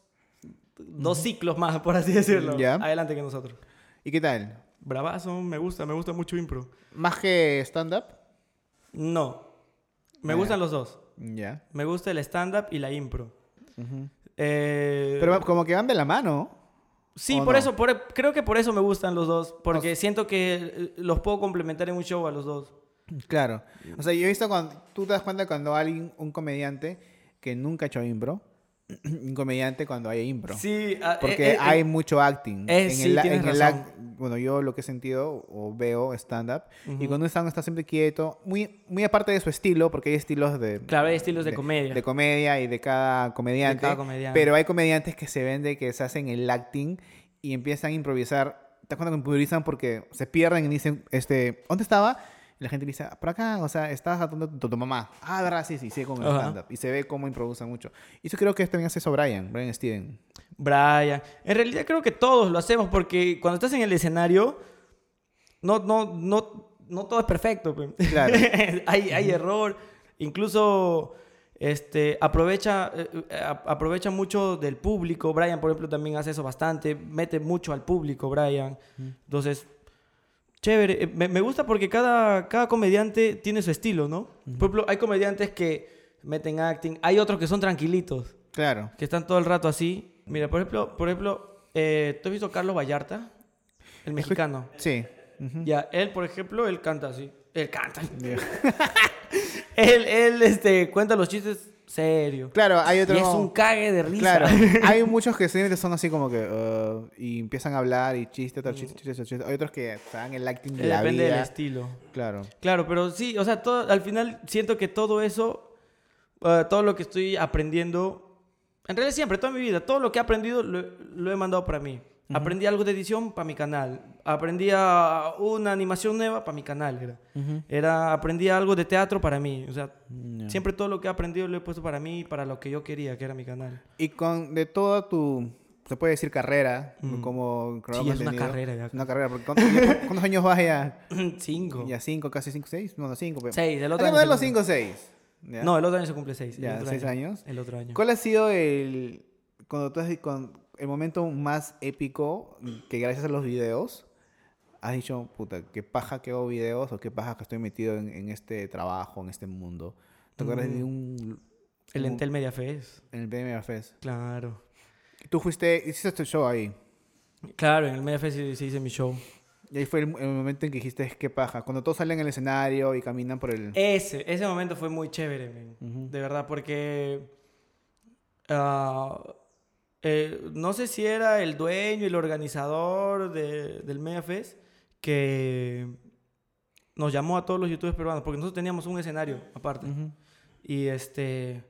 dos ciclos más, por así decirlo. Ya. Adelante que nosotros. ¿Y qué tal? Bravazo, me gusta, me gusta mucho impro. ¿Más que stand-up? No, me gustan los dos. Ya. Me gusta el stand-up y la impro. Eh, Pero como que van de la mano. sí, ¿o por no? eso, por- creo que por eso me gustan los dos, porque siento que eh, los puedo complementar en un show a los dos. Claro. O sea, yo he visto cuando... Tú te das cuenta cuando alguien, un comediante que nunca ha hecho impro, un comediante cuando hay impro. Sí, ah, Porque eh, eh, hay eh, mucho acting. eh, en sí, el, en el act- bueno, yo lo que he sentido o veo stand-up. Y Ujú. cuando un stand está siempre quieto, muy, muy aparte de su estilo, porque hay estilos de... Claro, hay estilos de, comedia. De comedia y de cada comediante. cada comediante. Pero hay comediantes que se ven de que se hacen el acting y empiezan a improvisar. ¿Te das cuenta que improvisan porque se pierden y dicen, este, ¿dónde estaba? La gente dice, por acá, o sea, estabas atando tu, tu mamá. Ah, verdad, sí, sí, sí, con el Ajá. stand-up. Y se ve cómo improvisan mucho. Y eso creo que también hace eso Brian, Brian Steven. Brian. En realidad creo que todos lo hacemos porque cuando estás en el escenario, no, no, no, no todo es perfecto. pe. Claro. hay, hay error. Incluso este, aprovecha, eh, eh, aprovecha mucho del público. Brian, por ejemplo, también hace eso bastante. Mete mucho al público, Brian. Entonces, chévere. Eh, Me, me gusta porque cada, cada comediante tiene su estilo, ¿no? Por ejemplo, hay comediantes que meten acting. Hay otros que son tranquilitos Claro. que están todo el rato así. Mira, por ejemplo, por ejemplo, eh, ¿tú has visto a Carlos Vallarta? El mexicano. Sí. Ya, él, por ejemplo, él canta así. Él canta. Ya. él, él, este, cuenta los chistes serio. Claro, hay Y otro... es un cague de risa. Claro, hay muchos que simplemente son así como que... uh, y empiezan a hablar y chiste, otro chiste, chiste, otro chiste. Hay otros que dan el acting de la Mm. Depende del estilo. Claro. Claro, pero sí, o sea, todo, al final siento que todo eso, eh, todo lo que estoy aprendiendo, en realidad siempre, toda mi vida, todo lo que he aprendido lo, lo he mandado para mí. Aprendí algo de edición para mi canal. Aprendí a- una animación nueva para mi canal. Era. era. Aprendí algo de teatro para mí. O sea, Ya. siempre todo lo que he aprendido lo he puesto para mí, para lo que yo quería, que era mi canal. Y con de toda tu, se puede decir carrera, Mm. como Sí, es una carrera ya. Una carrera, porque ¿cuántos, ¿cuántos años vas ya? Cinco. Ya cinco, casi cinco, seis, no, no cinco. pero- Seis, el otro año. se los cinco o seis. ¿ya? No, el otro año se cumple seis. Ya, seis año. años. El otro año. ¿Cuál ha sido el, cuando tú has, con, el momento más épico que gracias a los videos has dicho, puta, qué paja que hago videos o qué paja que estoy metido en, en este trabajo, en este mundo? ¿Te acuerdas de Mm. un... El Entel Media Fest. En el BMA Fest. Claro. Tú fuiste, hiciste tu show ahí. Claro, en el Media Fest sí, sí hice mi show. Y ahí fue el, el momento en que dijiste, qué paja. Cuando todos salen al escenario y caminan por el... Ese, ese momento fue muy chévere, men. Ujú. de verdad, porque ah, eh, no sé si era el dueño y el organizador de- del Megafest que nos llamó a todos los youtubers peruanos, porque nosotros teníamos un escenario aparte. Ujú. Y este.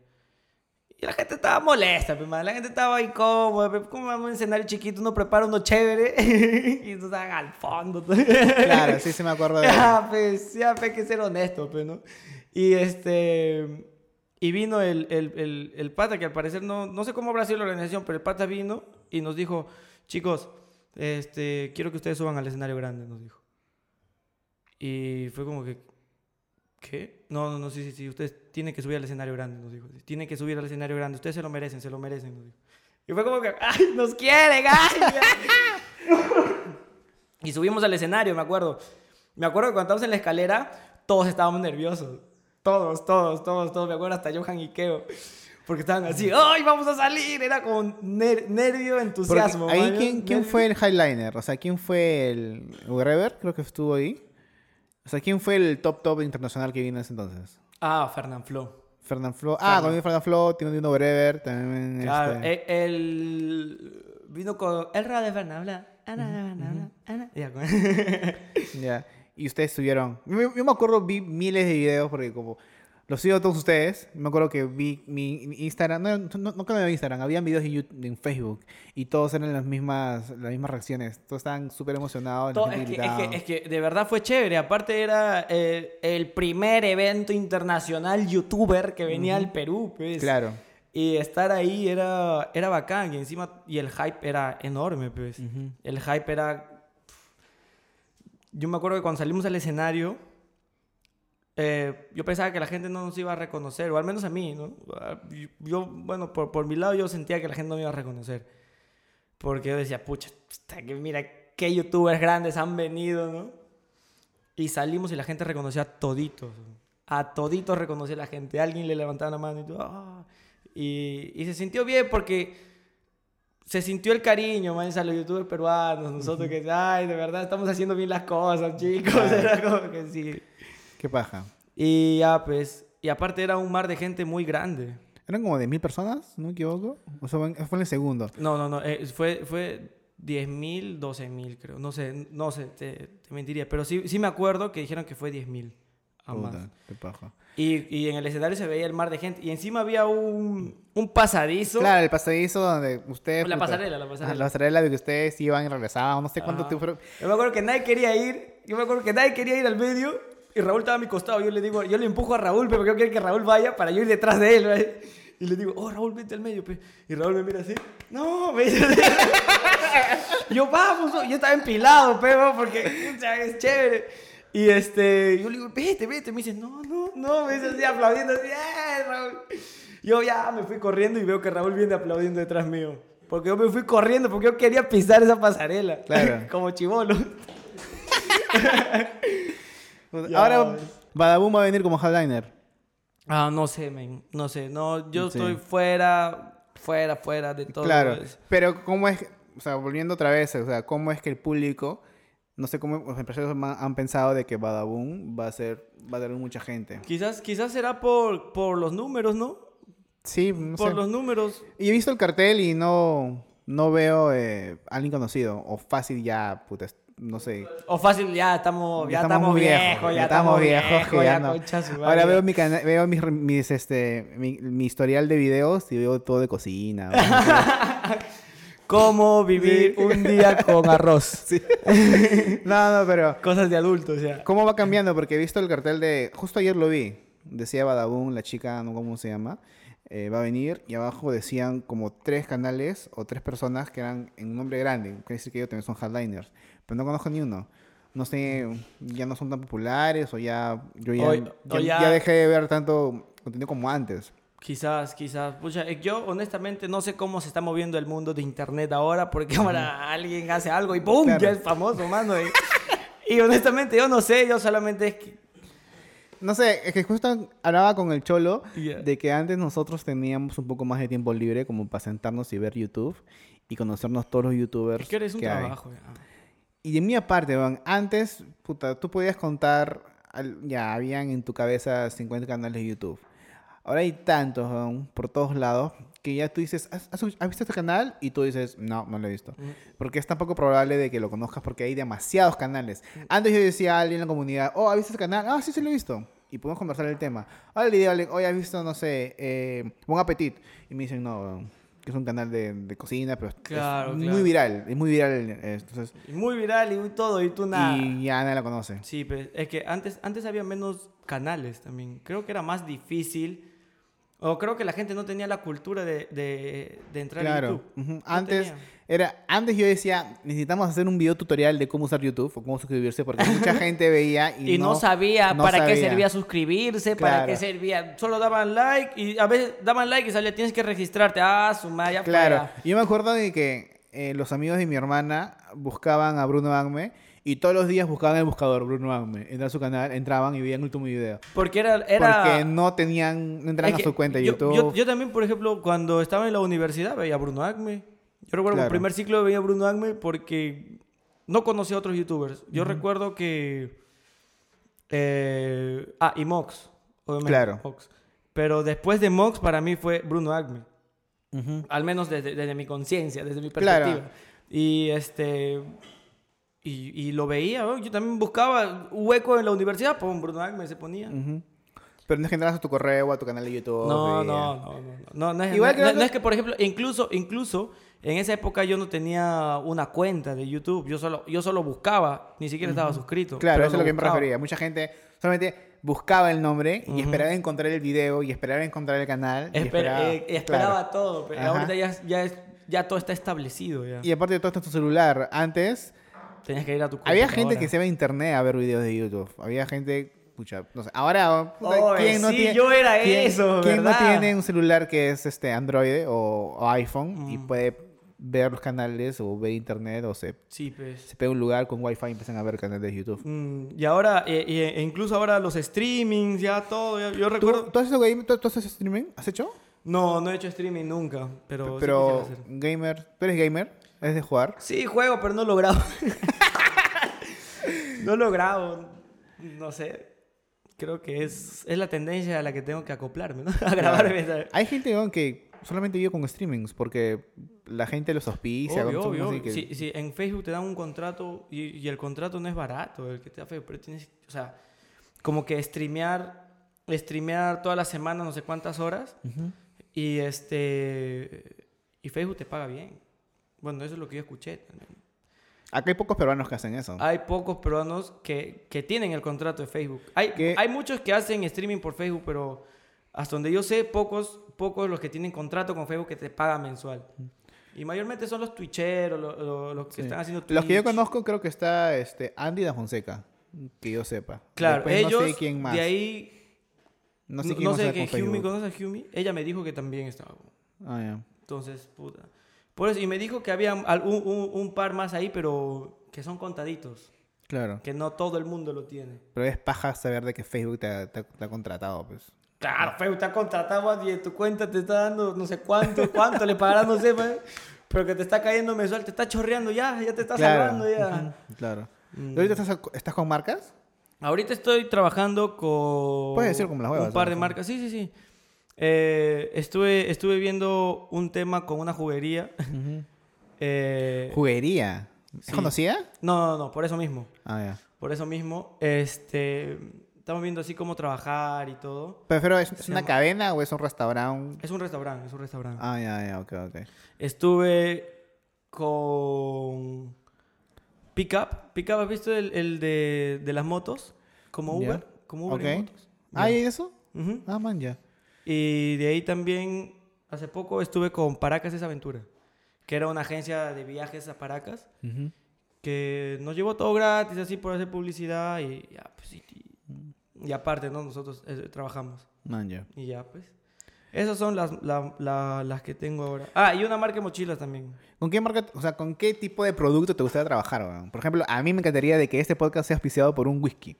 Y la gente estaba molesta, la gente estaba incómoda. pe. ¿Cómo vamos a un escenario chiquito? Uno prepara uno chévere y nos hagan al fondo. Claro, sí, sí me acuerdo de... Ya, pues, ya, pues, hay que ser honesto, pues, ¿no? Y este. Y vino el, el, el, el pata, que al parecer no, no sé cómo habrá sido la organización, pero el pata vino y nos dijo: Chicos, este, quiero que ustedes suban al escenario grande, nos dijo. Y fue como que. ¿Qué? No, no, no, sí, sí, sí. Ustedes tienen que subir al escenario grande, nos dijo. Tienen que subir al escenario grande. Ustedes se lo merecen, se lo merecen, nos dijo. Y fue como que, ¡ay, nos quieren! ¡ay! y subimos al escenario, me acuerdo. Me acuerdo que cuando estábamos en la escalera, todos estábamos nerviosos. Todos, todos, todos, todos. Me acuerdo hasta Johan y Keo. Porque estaban así, ¡ay, vamos a salir! Era como ner- nervio, Porque entusiasmo. ahí. ¿quién, ¿quién Nervio. fue el highliner? O sea, ¿quién fue el... Wherever, creo que estuvo ahí. O sea, ¿quién fue el top top internacional que vino en ese entonces? Ah, Fernand Flo. Fernand Flo. Ah, Fernan- vino Fernand Flo, tiene uno Wherever, también... Claro, este- eh, él vino con el radio de Fernand. Ana, ana, ana, con- Ya. Y ustedes subieron. Yo, yo me acuerdo, vi miles de videos porque como Los sigo a todos ustedes. Me acuerdo que vi mi, mi Instagram, no, no, no que no Instagram, habían videos en, YouTube, en Facebook y todos eran las mismas, las mismas reacciones. Todos estaban súper emocionados. la To- gente es, que, es, que, es que de verdad fue chévere. Aparte era eh, el primer evento internacional youtuber que venía al Perú, pues. Claro. Y estar ahí era, era bacán. Y encima, y el hype era enorme, pues. El hype era... Yo me acuerdo que cuando salimos al escenario, eh, yo pensaba que la gente no nos iba a reconocer, o al menos a mí, ¿no? Ah, Yo, bueno, por, por mi lado yo sentía que la gente no me iba a reconocer. Porque yo decía, pucha, que mira qué youtubers grandes han venido, ¿no? Y salimos y la gente reconocía a toditos. A toditos reconocía la gente. Alguien le levantaba la mano y todo. "Ah". Y, y se sintió bien porque se sintió el cariño, man, a los youtubers peruanos. Nosotros que, ay, de verdad estamos haciendo bien las cosas, chicos. Era como que sí. Qué paja. Y ya, pues. Y aparte era un mar de gente muy grande. ¿Eran como de mil personas? ¿No me equivoco? O sea, fue en el segundo. No, no, no. eh, fue, fue 10.000, 12.000, creo. No sé, no sé, te, te mentiría. Pero sí, sí me acuerdo que dijeron que fue 10.000. a más. Puta, qué paja. Y, y en el escenario se veía el mar de gente. Y encima había un, un pasadizo. Claro, el pasadizo donde ustedes... La pasarela, la pasarela. la pasarela de que ustedes iban y regresaban. No sé cuánto tiempo... Yo me acuerdo que nadie quería ir. Yo me acuerdo que nadie quería ir al medio. Y Raúl estaba a mi costado. Yo le digo, yo le empujo a Raúl, pero yo quiero que Raúl vaya para yo ir detrás de él. ¿ve? Y le digo, oh, Raúl, vente al medio. pe". Y Raúl me mira así. No, me dice yo, vamos. oh". Yo estaba empilado, pero porque pucha, es chévere. Y este, yo le digo, vete, vete. Me dice, no, no, no. Me dice así, aplaudiendo así. ¡Ay, Raúl! Yo ya me fui corriendo y veo que Raúl viene aplaudiendo detrás mío. Porque yo me fui corriendo porque yo quería pisar esa pasarela. Claro. Como chivolo. Ahora ves. Badaboom va a venir como headliner. Ah, no sé, men. No sé. No, yo Sí. estoy fuera, fuera, fuera de todo. Claro, eso. pero ¿cómo es, o sea, volviendo otra vez, o sea, cómo es que el público, no sé cómo los empresarios han pensado de que Badaboom va a ser, va a tener mucha gente? Quizás, quizás será por, por los números, ¿no? Sí, no por sé. los números. Y he visto el cartel y no, no veo eh, a alguien conocido, o fácil ya, puta, no sé. O fácil, ya estamos, ya, Ya estamos, muy viejos, ya estamos viejos, que ya no. su Ahora veo mi veo mis, mis, este, mi, mi historial de videos y veo todo de cocina. ¿Cómo vivir Sí. un día con arroz? no, no, pero Cosas de adultos, ya. ¿Cómo va cambiando? Porque he visto el cartel de... Justo ayer lo vi. Decía Badaboom, la chica, no sé cómo se llama. eh, va a venir y abajo decían como tres canales o tres personas que eran en un nombre grande. Quiere decir que ellos también son headliners. Pero no conozco ni uno. No sé, ya no son tan populares o ya... Yo ya, O- ya, o ya- ya dejé de ver tanto contenido como antes. Quizás, quizás. Pucha, eh, yo honestamente no sé cómo se está moviendo el mundo de internet ahora, porque ahora alguien hace algo y ¡boom! Claro. Ya es famoso, mano. Y, y honestamente yo no sé, yo solamente es que... No sé, es que justo hablaba con el Cholo Ya. de que antes nosotros teníamos un poco más de tiempo libre como para sentarnos y ver YouTube y conocernos todos los youtubers Es que eres un que trabajo. ya. Y de mi aparte, weón, antes, puta, tú podías contar, ya, habían en tu cabeza 50 canales de YouTube. Ahora hay tantos, weón, por todos lados, que ya tú dices, ¿has, has- visto este canal? Y tú dices, no, no lo he visto. Porque es tan poco probable de que lo conozcas porque hay demasiados canales. Antes yo decía a alguien en la comunidad, oh, ¿has visto este canal? Ah, sí, sí lo he visto. Y podemos conversar el tema. Ahora le digo, a alguien, oye, ¿has visto, no sé, eh, Buen Appetit? Y me dicen, no, que es un canal de, de cocina, pero Claro, es claro. muy viral, es muy viral. Entonces, Y Muy viral y todo, y tú nada. y ya nadie la conoce. Sí, pues, es que antes, antes había menos canales también. Creo que era más difícil. O creo que la gente no tenía la cultura de, de, de entrar Claro. a YouTube. No Antes tenía. era antes yo decía, necesitamos hacer un video tutorial de cómo usar YouTube o cómo suscribirse porque mucha gente veía y, Y no, sabía no para qué servía suscribirse, para qué servía. Solo daban like y a veces daban like y salía, tienes que registrarte. Ah, su madre, Claro. fuera. Yo me acuerdo de que eh, los amigos de mi hermana buscaban a Bruno Agme y todos los días buscaban el buscador Bruno Agme. Entraban a su canal, entraban y veían el último video. Porque era... era Porque no tenían, no entraban es a que su cuenta de yo, YouTube. Yo, yo también, por ejemplo, cuando estaba en la universidad veía a Bruno Acme. Yo recuerdo que Claro. el primer ciclo veía a Bruno Acme porque no conocía a otros youtubers. Yo recuerdo que... eh, ah, y Mox. Obviamente, Claro. Mox. Pero después de Mox, para mí fue Bruno Acme. Ujú. Al menos desde, desde mi conciencia, desde mi Claro. perspectiva. Y este. Y, y lo veía, ¿no? yo también buscaba un hueco en la universidad, pum, Bruno Agme se ponía. Pero no es que entras a tu correo o a tu canal de YouTube. No, y- no, no, no, no. No, no es, Igual no- creo no que- es que, por ejemplo, incluso, incluso en esa época yo no tenía una cuenta de YouTube. Yo solo, yo solo buscaba, ni siquiera estaba suscrito. Claro, eso es lo que me refería. Mucha gente solamente buscaba el nombre y esperaba encontrar el video y esperaba encontrar el canal. y Esper- esperaba, eh, esperaba claro. todo, pero Ajá. ahorita ya, ya, es- ya todo está establecido. Ya. Y aparte de todo esto en tu celular, antes Tenías que ir a tu había gente que se iba a internet a ver videos de YouTube. Había gente, pucha, no sé. Ahora, puta, ¿quién no sí, tiene? yo era quién- eso, ¿Quién no tiene un celular que es este Android o, o iPhone y Mm. puede ver los canales o ver internet o se, Sí, pues. se pega un lugar con wifi y empiezan a ver canales de YouTube? Mm, y ahora, e incluso ahora los streamings, ya todo. ya- yo ¿Tú, recuerdo. ¿Tú haces, game- tú- tú haces streaming? ¿Has hecho? No, no he hecho streaming nunca, pero. sí Pero quisiera hacer. gamer, ¿tú eres gamer? ¿Es de jugar? Sí, juego, pero no lo grabo. no lo grabo. No sé. Creo que es, es la tendencia a la que tengo que acoplarme, ¿no? A grabarme. ¿sabes? Hay gente que solamente vive con streamings porque la gente los auspicia. Obvio, obvio, así que- Sí, sí, en Facebook te dan un contrato y, y el contrato no es barato, el que te da Facebook, pero tienes, o sea, como que streamear, streamear toda la semana no sé cuántas horas y este y Facebook te paga bien. Bueno, eso es lo que yo escuché también. Acá hay pocos peruanos que hacen eso. Hay pocos peruanos que, que tienen el contrato de Facebook. Hay, ¿Qué? hay muchos que hacen streaming por Facebook, pero hasta donde yo sé, pocos, pocos los que tienen contrato con Facebook que te pagan mensual. Y mayormente son los twitcheros, lo- lo- los que Sí. están haciendo Los que yo Twitch. conozco creo que está este Andy da Fonseca, que yo sepa. Claro, Después ellos no sé quién más. de ahí... no sé No, quién no más sé que Humi. ¿conoces a Humi? Ella me dijo que también estaba. Ah, ya. Entonces, puta. Por eso, y me dijo que había un, un- un par más ahí, pero que son contaditos. Claro. Que no todo el mundo lo tiene. Pero es paja saber de que Facebook te ha, te ha- te ha contratado, pues. Claro, Facebook te ha contratado y en tu cuenta te está dando no sé cuánto, cuánto le pagarás, no sé, pues, pero que te está cayendo mensual, te está chorreando ya, ya te está Claro. salvando ya. Claro. Mm. ¿Y ahorita estás, estás con marcas? Ahorita estoy trabajando con Puedes decir como las huevas, un par de marcas. Sí, sí, sí. Eh, estuve, estuve viendo un tema con una juguería. Eh, Juguería. ¿Es sí. conocida? no, no, no, por eso mismo. Ah, ya. Por eso mismo. Este, estamos viendo así cómo trabajar y todo. Pero, ¿es, una llama- cadena o es un restaurante? Es un restaurante, es un restaurante. Ah, ya, ya, ok, ok. Estuve con Pickup. Pickup, ¿has visto el, el de, de las motos? Como. Uber. Como Uber en Ok. motos. Ah, Ya. ¿y eso? Ujú. Ah, man, ya. Y de ahí también, hace poco estuve con Paracas es Aventura, que era una agencia de viajes a Paracas, Ujú. que nos llevó todo gratis, así por hacer publicidad y ya, pues, y, y aparte, ¿no? Nosotros eh, trabajamos Man, ya. y ya, pues. Esas son las, la- la- las que tengo ahora. Ah, y una marca de mochilas también. ¿Con qué marca, o sea, con qué tipo de producto te gustaría trabajar? weón? Por ejemplo, a mí me encantaría de que este podcast sea auspiciado por un whisky,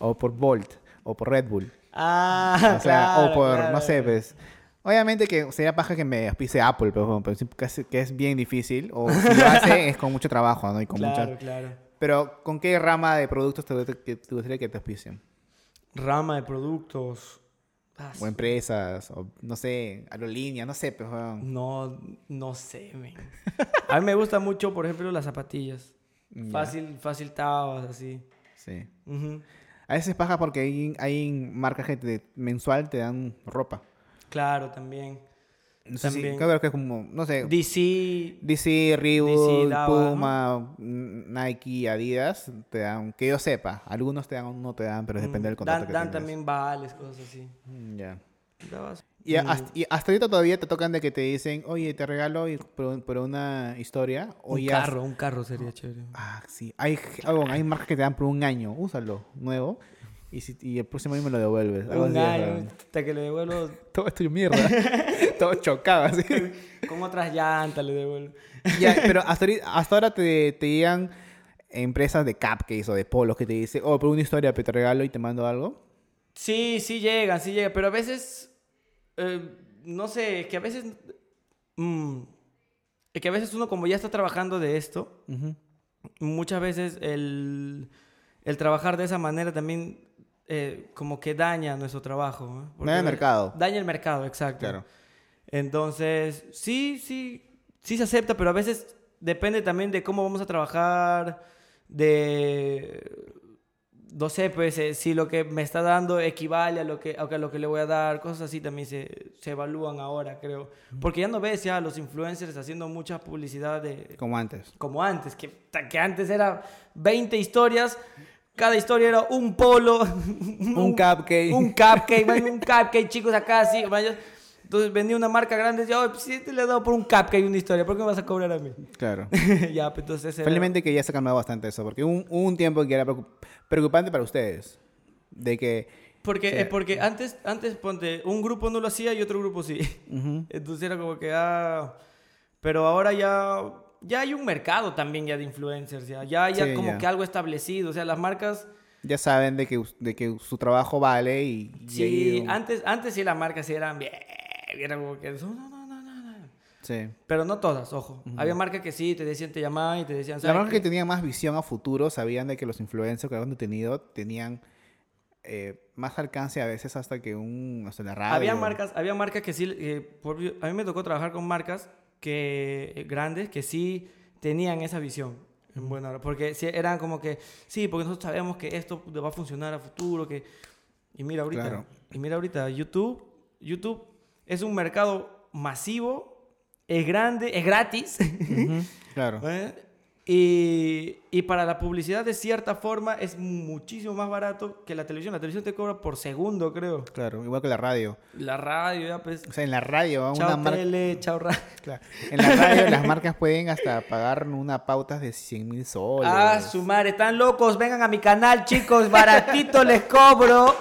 o por Bolt, o por Red Bull. Ah, O sea, claro, o por, claro, no sé, pues. Obviamente que sería paja que me auspice Apple, pero, pero es, que es bien difícil. O si lo hace, es con mucho trabajo, ¿no? Y con Claro, mucha... claro. Pero, ¿con qué rama de productos te, te- que te gustaría que te auspicien? Rama de productos. Ah, O empresas, o no sé, aerolínea, no sé, pero... weón. No, no sé, men. A mí me gusta mucho, por ejemplo, las zapatillas. Fácil, fácil tabas, así. Sí. Ujú. A veces paja porque hay, hay marcas que te- mensual te dan ropa. Claro, también. No sé si- También. creo que es como, no sé, DC, DC, Reebok, Puma, Nike, Adidas, te dan, que yo sepa, algunos te dan, no te dan, pero depende del mm, contrato dan, que dan tengas. también vales, cosas así. Mm, Ya. Dabas- Y, Mm, hasta, y hasta ahorita todavía te tocan de que te dicen, oye, te regalo y- por, por una historia. O un ya- carro, un carro sería chévere. Ah, sí. Hay, bueno, hay marcas que te dan por un año. Úsalo, nuevo. Y, si, y el próximo año me lo devuelves. Un año, hasta que le devuelvo Todo esto es mierda. Todo chocado así. con otras llantas, le devuelvo. Ya, pero hasta, ahorita- hasta ahora te, te llegan empresas de cupcakes o de polos que te dicen, oh, por una historia pero te regalo y te mando algo. Sí, sí llegan, sí llegan, pero a veces, eh, no sé, que a veces, mm, que a veces uno como ya está trabajando de esto, muchas veces el, el trabajar de esa manera también eh, como que daña nuestro trabajo. Daña el mercado. Daña el mercado, exacto. Claro. Entonces, sí, sí, sí se acepta, pero a veces depende también de cómo vamos a trabajar, de, no sé, pues eh, si lo que me está dando equivale a lo que, a lo que le voy a dar, cosas así también se, se evalúan ahora, creo. Porque ya no ves ya a los influencers haciendo mucha publicidad de... Como antes. Como antes, que, que antes era 20 historias, cada historia era un polo, un cupcake. Un cupcake, man, un cupcake, chicos, acá así. Man, entonces vendía una marca grande y decía, si te le he dado por un cupcake una historia, ¿por qué me vas a cobrar a mí? Claro. ya, pues entonces... Felizmente que ya se ha cambiado bastante eso, porque un, un tiempo que era preocupante para ustedes. De que... Porque, porque antes, antes, ponte, un grupo no lo hacía y otro grupo sí. Entonces era como que, ah... Pero ahora ya, ya hay un mercado también ya de influencers, ya, ya, ya como que algo establecido. O sea, las marcas ya saben de que, de que su trabajo vale y... Sí, antes, antes sí las marcas sí eran bien era como que, no, no, no, no, Sí. Pero no todas, ojo. Había marcas que sí, te decían, te llamaban y te decían... Las marcas que tenían más visión a futuro sabían de que los influencers que habían tenido tenían eh, más alcance a veces hasta que un... hasta la radio. Había marcas, había marcas que sí... a mí me tocó trabajar con marcas que eh, grandes que sí tenían esa visión. Bueno, porque eran como que, sí, porque nosotros sabemos que esto va a funcionar a futuro, que... Y mira ahorita, y mira ahorita, YouTube, YouTube es un mercado masivo, es grande, es gratis. claro. ¿Eh? Y, y, para la publicidad, de cierta forma, es muchísimo más barato que la televisión. La televisión te cobra por segundo, creo. Claro, igual que la radio. La radio, ya pues. O sea, en la radio, chao una tele, chao radio. Claro. En la radio, las marcas pueden hasta pagar una pauta de 100 mil soles. Ah, su madre, están locos. Vengan a mi canal, chicos. Baratito les cobro.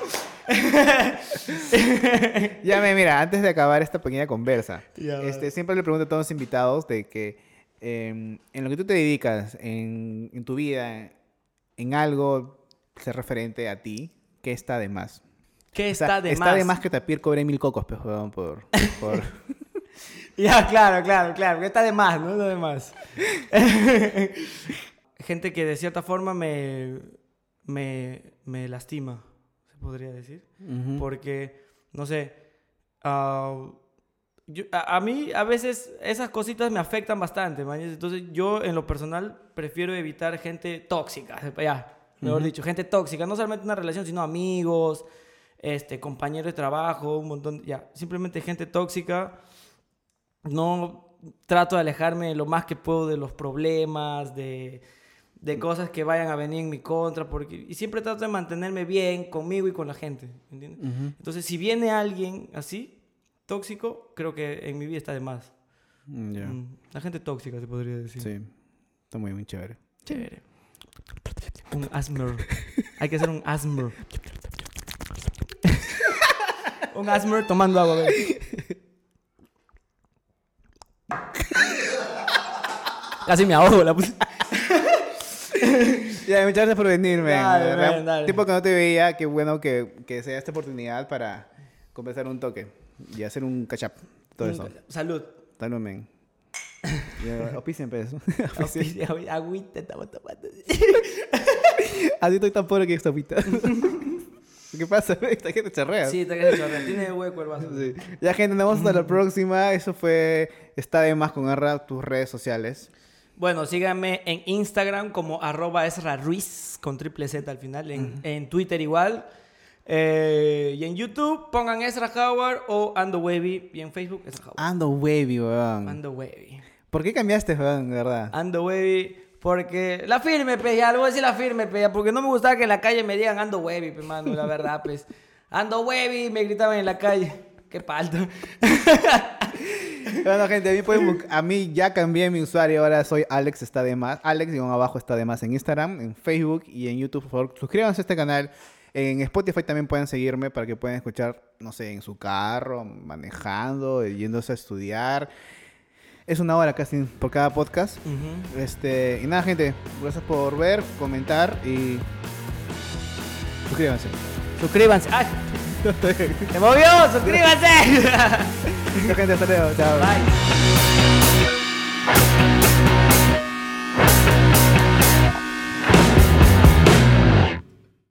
Ya me mira, antes de acabar esta pequeña conversa, este, siempre le pregunto a todos los invitados de que em, en lo que tú te dedicas, en, tu vida, en algo ser referente a ti, ¿qué está de más? ¿Qué está, de más? Está de más que Tapir cobre mil cocos, pues, por... por... ya, claro, claro, claro, está de más, no está de más. Gente que de cierta forma me, me, me lastima podría decir. Porque, no sé, ah, a, mí a veces esas cositas me afectan bastante, Entonces yo en lo personal prefiero evitar gente tóxica, ya, mejor dicho, gente tóxica, no solamente una relación, sino amigos, este, compañeros de trabajo, un montón, ya, simplemente gente tóxica. No trato de alejarme lo más que puedo de los problemas, de de cosas que vayan a venir en mi contra, porque, y siempre trato de mantenerme bien conmigo y con la gente, ¿entiendes? Entonces, si viene alguien así, tóxico, creo que en mi vida está de más. Mm, mm, la gente tóxica, se podría decir. Sí, está muy, muy chévere. Chévere. Un asmer. Hay que hacer un asmer. un asmer tomando agua, Casi me ahogo la puse. Ya, muchas gracias por venirme. Dale, Tipo que no te veía, qué bueno que, que sea esta oportunidad para conversar un toque y hacer un catch up. Todo eso. Salud. Salud, men. Opicien, pues. Agüita estamos tomando. Así estoy tan pobre que esta agüita. ¿Qué pasa? Esta gente charrea. Sí, esta gente charrea. Tiene hueco el vaso. Sí. Ya, gente, nos vemos hasta la próxima. Eso fue Está de más con Arra, tus redes sociales. Bueno, síganme en Instagram como arroba Esra Ruiz, con triple Z al final, en, Twitter igual. Eh, y en YouTube pongan Ezra Howard o Ando Wavy. Y en Facebook Ezra Howard. Ando Wavy, weón. Ando Wavy. ¿Por qué cambiaste, weón, de verdad? Ando Wavy. Porque la firme, pues, ya, le voy a decir la firme, pues, porque no me gustaba que en la calle me digan Ando Wavy, pues, mano, la verdad, pues. Ando Wavy, me gritaban en la calle. Qué palto. bueno, gente, a mí, ya cambié mi usuario. Ahora soy Alex está de más. Alex, y abajo está de más en Instagram, en Facebook y en YouTube. Por favor, suscríbanse a este canal. En Spotify también pueden seguirme para que puedan escuchar, no sé, en su carro, manejando, yéndose a estudiar. Es una hora casi por cada podcast. este, y nada, gente, gracias por ver, comentar y suscríbanse. Suscríbanse. ¡Ay! ¡Se movió! ¡Suscríbase! Gente, hasta luego. Chao. Bye.